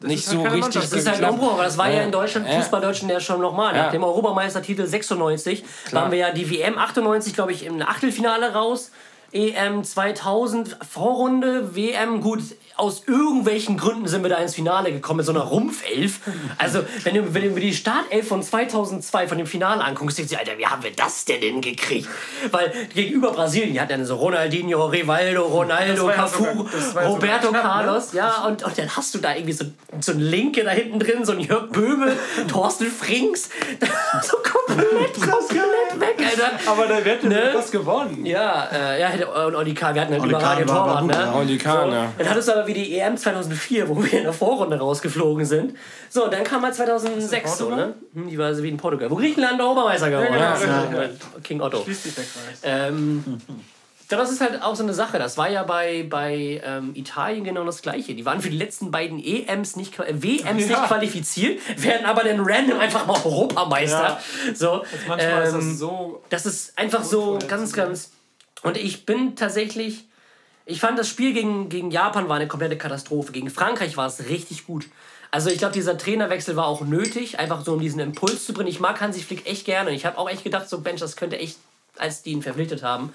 nicht ist halt so richtig Mannschaft. Das ist halt ein. Umbruch, aber das war ja, Ja. in Deutschland, Ja. Fußball-Deutschland ja schon nochmal. Nach Ja. dem Europameistertitel 96 waren wir ja die WM 98, glaube ich, im Achtelfinale raus. EM 2000, Vorrunde, WM, gut, aus irgendwelchen Gründen sind wir da ins Finale gekommen mit so einer Rumpfelf. Also, wenn du, wenn du mir die Startelf von 2002 von dem Finale anguckst, denkst du, Alter, wie haben wir das denn, denn gekriegt? Weil gegenüber Brasilien, die hat dann so Ronaldinho, Rivaldo, Ronaldo, Cafu, sogar- Roberto knapp, ne? Carlos, ja, und, und dann hast du da irgendwie so, so einen Linke da hinten drin, so einen Jörg Böhme, (laughs) Thorsten Frings, (laughs) so komplett, komplett weg, Alter. Aber der wird Ne? was gewonnen. Ja, äh, ja, hätte- und Olli Kahn, wir hatten überragenden war aber Torwart, ne? ja. Olli Kahn, ja. Dann hattest du aber wie die EM 2004, wo wir in der Vorrunde rausgeflogen sind. So, dann kam mal 2006 so, ne? Hm, Die war so wie in Portugal, wo Griechenland der Obermeister geworden genau, ist. richtig, Ja. King Otto. Der Kreis. Ähm, ja, das ist halt auch so eine Sache. Das war ja bei, bei ähm, Italien genau das Gleiche. Die waren für die letzten beiden EMs nicht, äh, WMs nicht Ja. qualifiziert, werden aber dann random einfach mal Europameister. So, Manchmal ist ähm, das so. das ist einfach so ganz, ganz. Und ich bin tatsächlich. Ich fand das Spiel gegen, gegen Japan war eine komplette Katastrophe. Gegen Frankreich war es richtig gut. Also ich glaube, dieser Trainerwechsel war auch nötig, einfach so um diesen Impuls zu bringen. Ich mag Hansi Flick echt gerne. Und ich habe auch echt gedacht, so Bench, das könnte echt, als die ihn verpflichtet haben,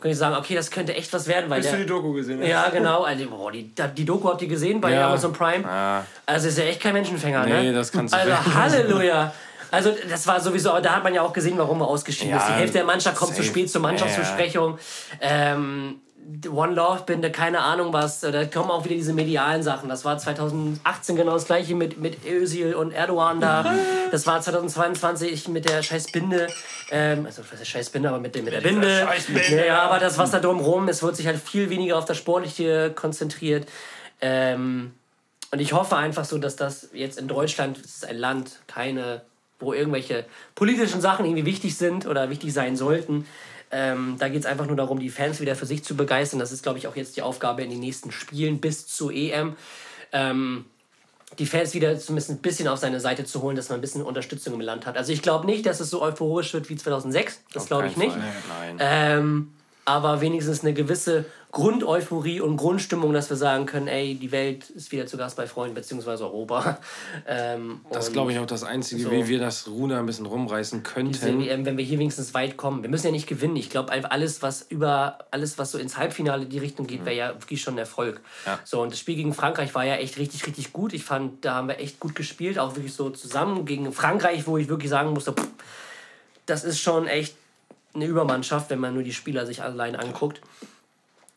könnte ich sagen, okay, das könnte echt was werden, weil Bis du die der, Doku gesehen hast. ja, (laughs) genau. Also, boah, die, die Doku habt ihr gesehen bei Ja. Amazon Prime. Ja. Also ist ja echt kein Menschenfänger, ne? Nee, das kannst du Also Halleluja. Also das war sowieso, aber da hat man ja auch gesehen, warum er ausgeschieden Ja, ist. Die Hälfte der Mannschaft kommt zu safe. spät zur Mannschaftsbesprechung. Ähm, One Love Binde, keine Ahnung was. Da kommen auch wieder diese medialen Sachen. Das war 2018 genau das gleiche mit, mit Özil und Erdogan da. (laughs) Das war 2022 mit der scheiß Binde. Ähm, also was ist scheiß Binde, aber mit, dem, mit der Binde. Scheißbinde. Ja, aber das, was da drumherum, es wird sich halt viel weniger auf das Sportliche konzentriert. Ähm, und ich hoffe einfach so, dass das jetzt in Deutschland, es ist ein Land, keine, wo irgendwelche politischen Sachen irgendwie wichtig sind oder wichtig sein sollten. Ähm, da geht es einfach nur darum, die Fans wieder für sich zu begeistern. Das ist, glaube ich, auch jetzt die Aufgabe in den nächsten Spielen bis zur EM. Ähm, die Fans wieder zumindest ein bisschen auf seine Seite zu holen, dass man ein bisschen Unterstützung im Land hat. Also ich glaube nicht, dass es so euphorisch wird wie 2006. Das glaube ich keinen nicht. Fall. Nein. Ähm, aber wenigstens eine gewisse Grundeuphorie und Grundstimmung, dass wir sagen können, ey, die Welt ist wieder zu Gast bei Freunden, beziehungsweise Europa. (laughs) Ähm, Das glaube ich, auch das Einzige, so. wie wir das Ruder ein bisschen rumreißen diese könnten. WM, wenn wir hier wenigstens weit kommen. Wir müssen ja nicht gewinnen. Ich glaube, alles, was über alles, was so ins Halbfinale in die Richtung geht, wäre ja wirklich schon ein Erfolg. Ja. So, und das Spiel gegen Frankreich war ja echt richtig, richtig gut. Ich fand, da haben wir echt gut gespielt, auch wirklich so zusammen gegen Frankreich, wo ich wirklich sagen musste, pff, das ist schon echt eine Übermannschaft, wenn man nur die Spieler sich allein anguckt.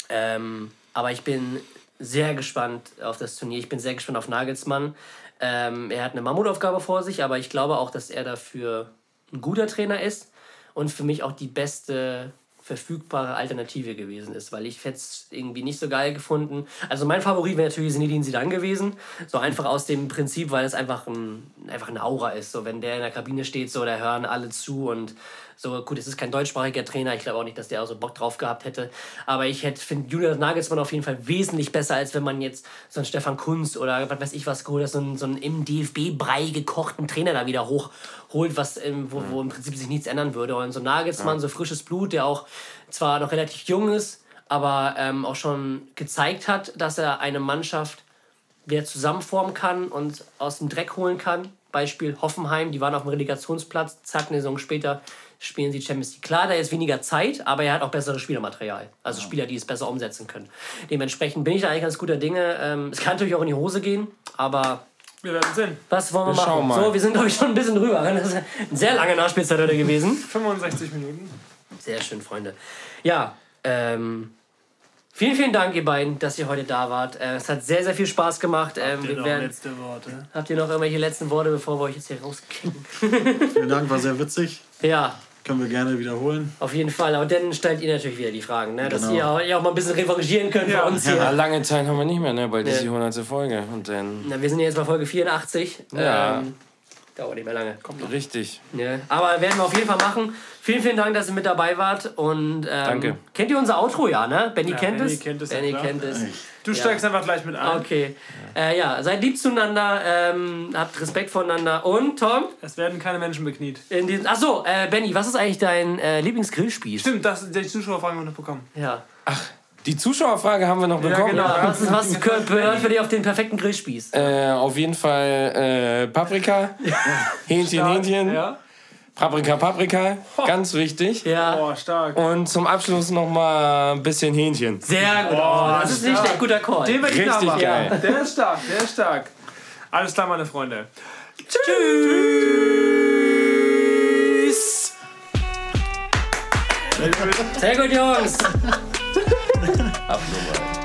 Ähm, aber ich bin sehr gespannt auf das Turnier. Ich bin sehr gespannt auf Nagelsmann. Ähm, er hat eine Mammutaufgabe vor sich, aber ich glaube auch, dass er dafür ein guter Trainer ist und für mich auch die beste verfügbare Alternative gewesen ist, weil ich hätte es irgendwie nicht so geil gefunden. Also mein Favorit wäre natürlich Zinedine Zidane gewesen, so einfach aus dem Prinzip, weil es einfach, ein, einfach eine Aura ist. So wenn der in der Kabine steht, so da hören alle zu und So, gut, es ist kein deutschsprachiger Trainer. Ich glaube auch nicht, dass der auch so Bock drauf gehabt hätte. Aber ich finde Julian Nagelsmann auf jeden Fall wesentlich besser, als wenn man jetzt so einen Stefan Kunz oder was weiß ich was geholt hat, so einen, so einen im DFB-Brei gekochten Trainer da wieder hochholt, was, ähm, wo, wo im Prinzip sich nichts ändern würde. Und so Nagelsmann, so frisches Blut, der auch zwar noch relativ jung ist, aber ähm, auch schon gezeigt hat, dass er eine Mannschaft wieder zusammenformen kann und aus dem Dreck holen kann. Beispiel Hoffenheim, die waren auf dem Relegationsplatz, zack, eine Saison später spielen sie Champions League. Klar, da ist weniger Zeit, aber er hat auch besseres Spielermaterial. Also Spieler, die es besser umsetzen können. Dementsprechend bin ich da eigentlich ganz guter Dinge. Ähm, es kann natürlich auch in die Hose gehen, aber Wir werden sehen. was wollen wir, Wir machen? mal. So, wir sind, glaube ich, schon ein bisschen drüber. Das ist eine sehr lange Nachspielzeit heute gewesen. (laughs) 65 Minuten. Sehr schön, Freunde. Ja, ähm, vielen, vielen Dank, ihr beiden, dass ihr heute da wart. Äh, es hat sehr, sehr viel Spaß gemacht. Ähm, wir werden, letzte Worte. habt ihr noch irgendwelche letzten Worte, bevor wir euch jetzt hier rauskicken? Vielen Dank, war sehr witzig. Ja, Können wir gerne wiederholen. auf jeden Fall. Aber dann stellt ihr natürlich wieder die Fragen, ne? dass Genau. ihr, auch, mal ein bisschen revanchieren könnt Ja. für uns Ja, hier. lange Zeit haben wir nicht mehr, ne? Bald Ja. ist die 100. Folge. Und dann. Na, wir sind ja jetzt bei Folge 84. Ja. Ähm, dauert nicht mehr lange. Richtig. Ja. Aber werden wir auf jeden Fall machen. Vielen, vielen Dank, dass ihr mit dabei wart. Und, ähm, Danke. Kennt ihr unser Outro, ja, ne? Benny kennt Benny es? kennt es, ja, Benny kennt es. Du Ja. steigst einfach gleich mit ein. Okay. Ja. Äh, ja, seid lieb zueinander, ähm, habt Respekt voneinander. Und Tom, Es werden keine Menschen bekniet. in diesem. Achso, äh, Benny, was ist eigentlich dein äh, Lieblingsgrillspieß? Stimmt, das, die Zuschauerfragen haben wir noch bekommen. Ja. Die Zuschauerfrage haben wir noch bekommen. genau. ja. Was, ist, was (laughs) gehört, gehört für dich auf den perfekten Grillspieß? Äh, auf jeden Fall äh, Paprika, (laughs) Hähnchen, Hähnchen, Ja? Paprika, Paprika, ganz wichtig. Ja. Oh, stark. Und zum Abschluss noch mal ein bisschen Hähnchen. Sehr gut. Oh, das ist nicht stark. ein guter Call. Den werde ich Richtig geil. Der ist stark, der ist stark. Alles klar, meine Freunde. Tschüss. Sehr gut, Jungs. Abnummer. (laughs)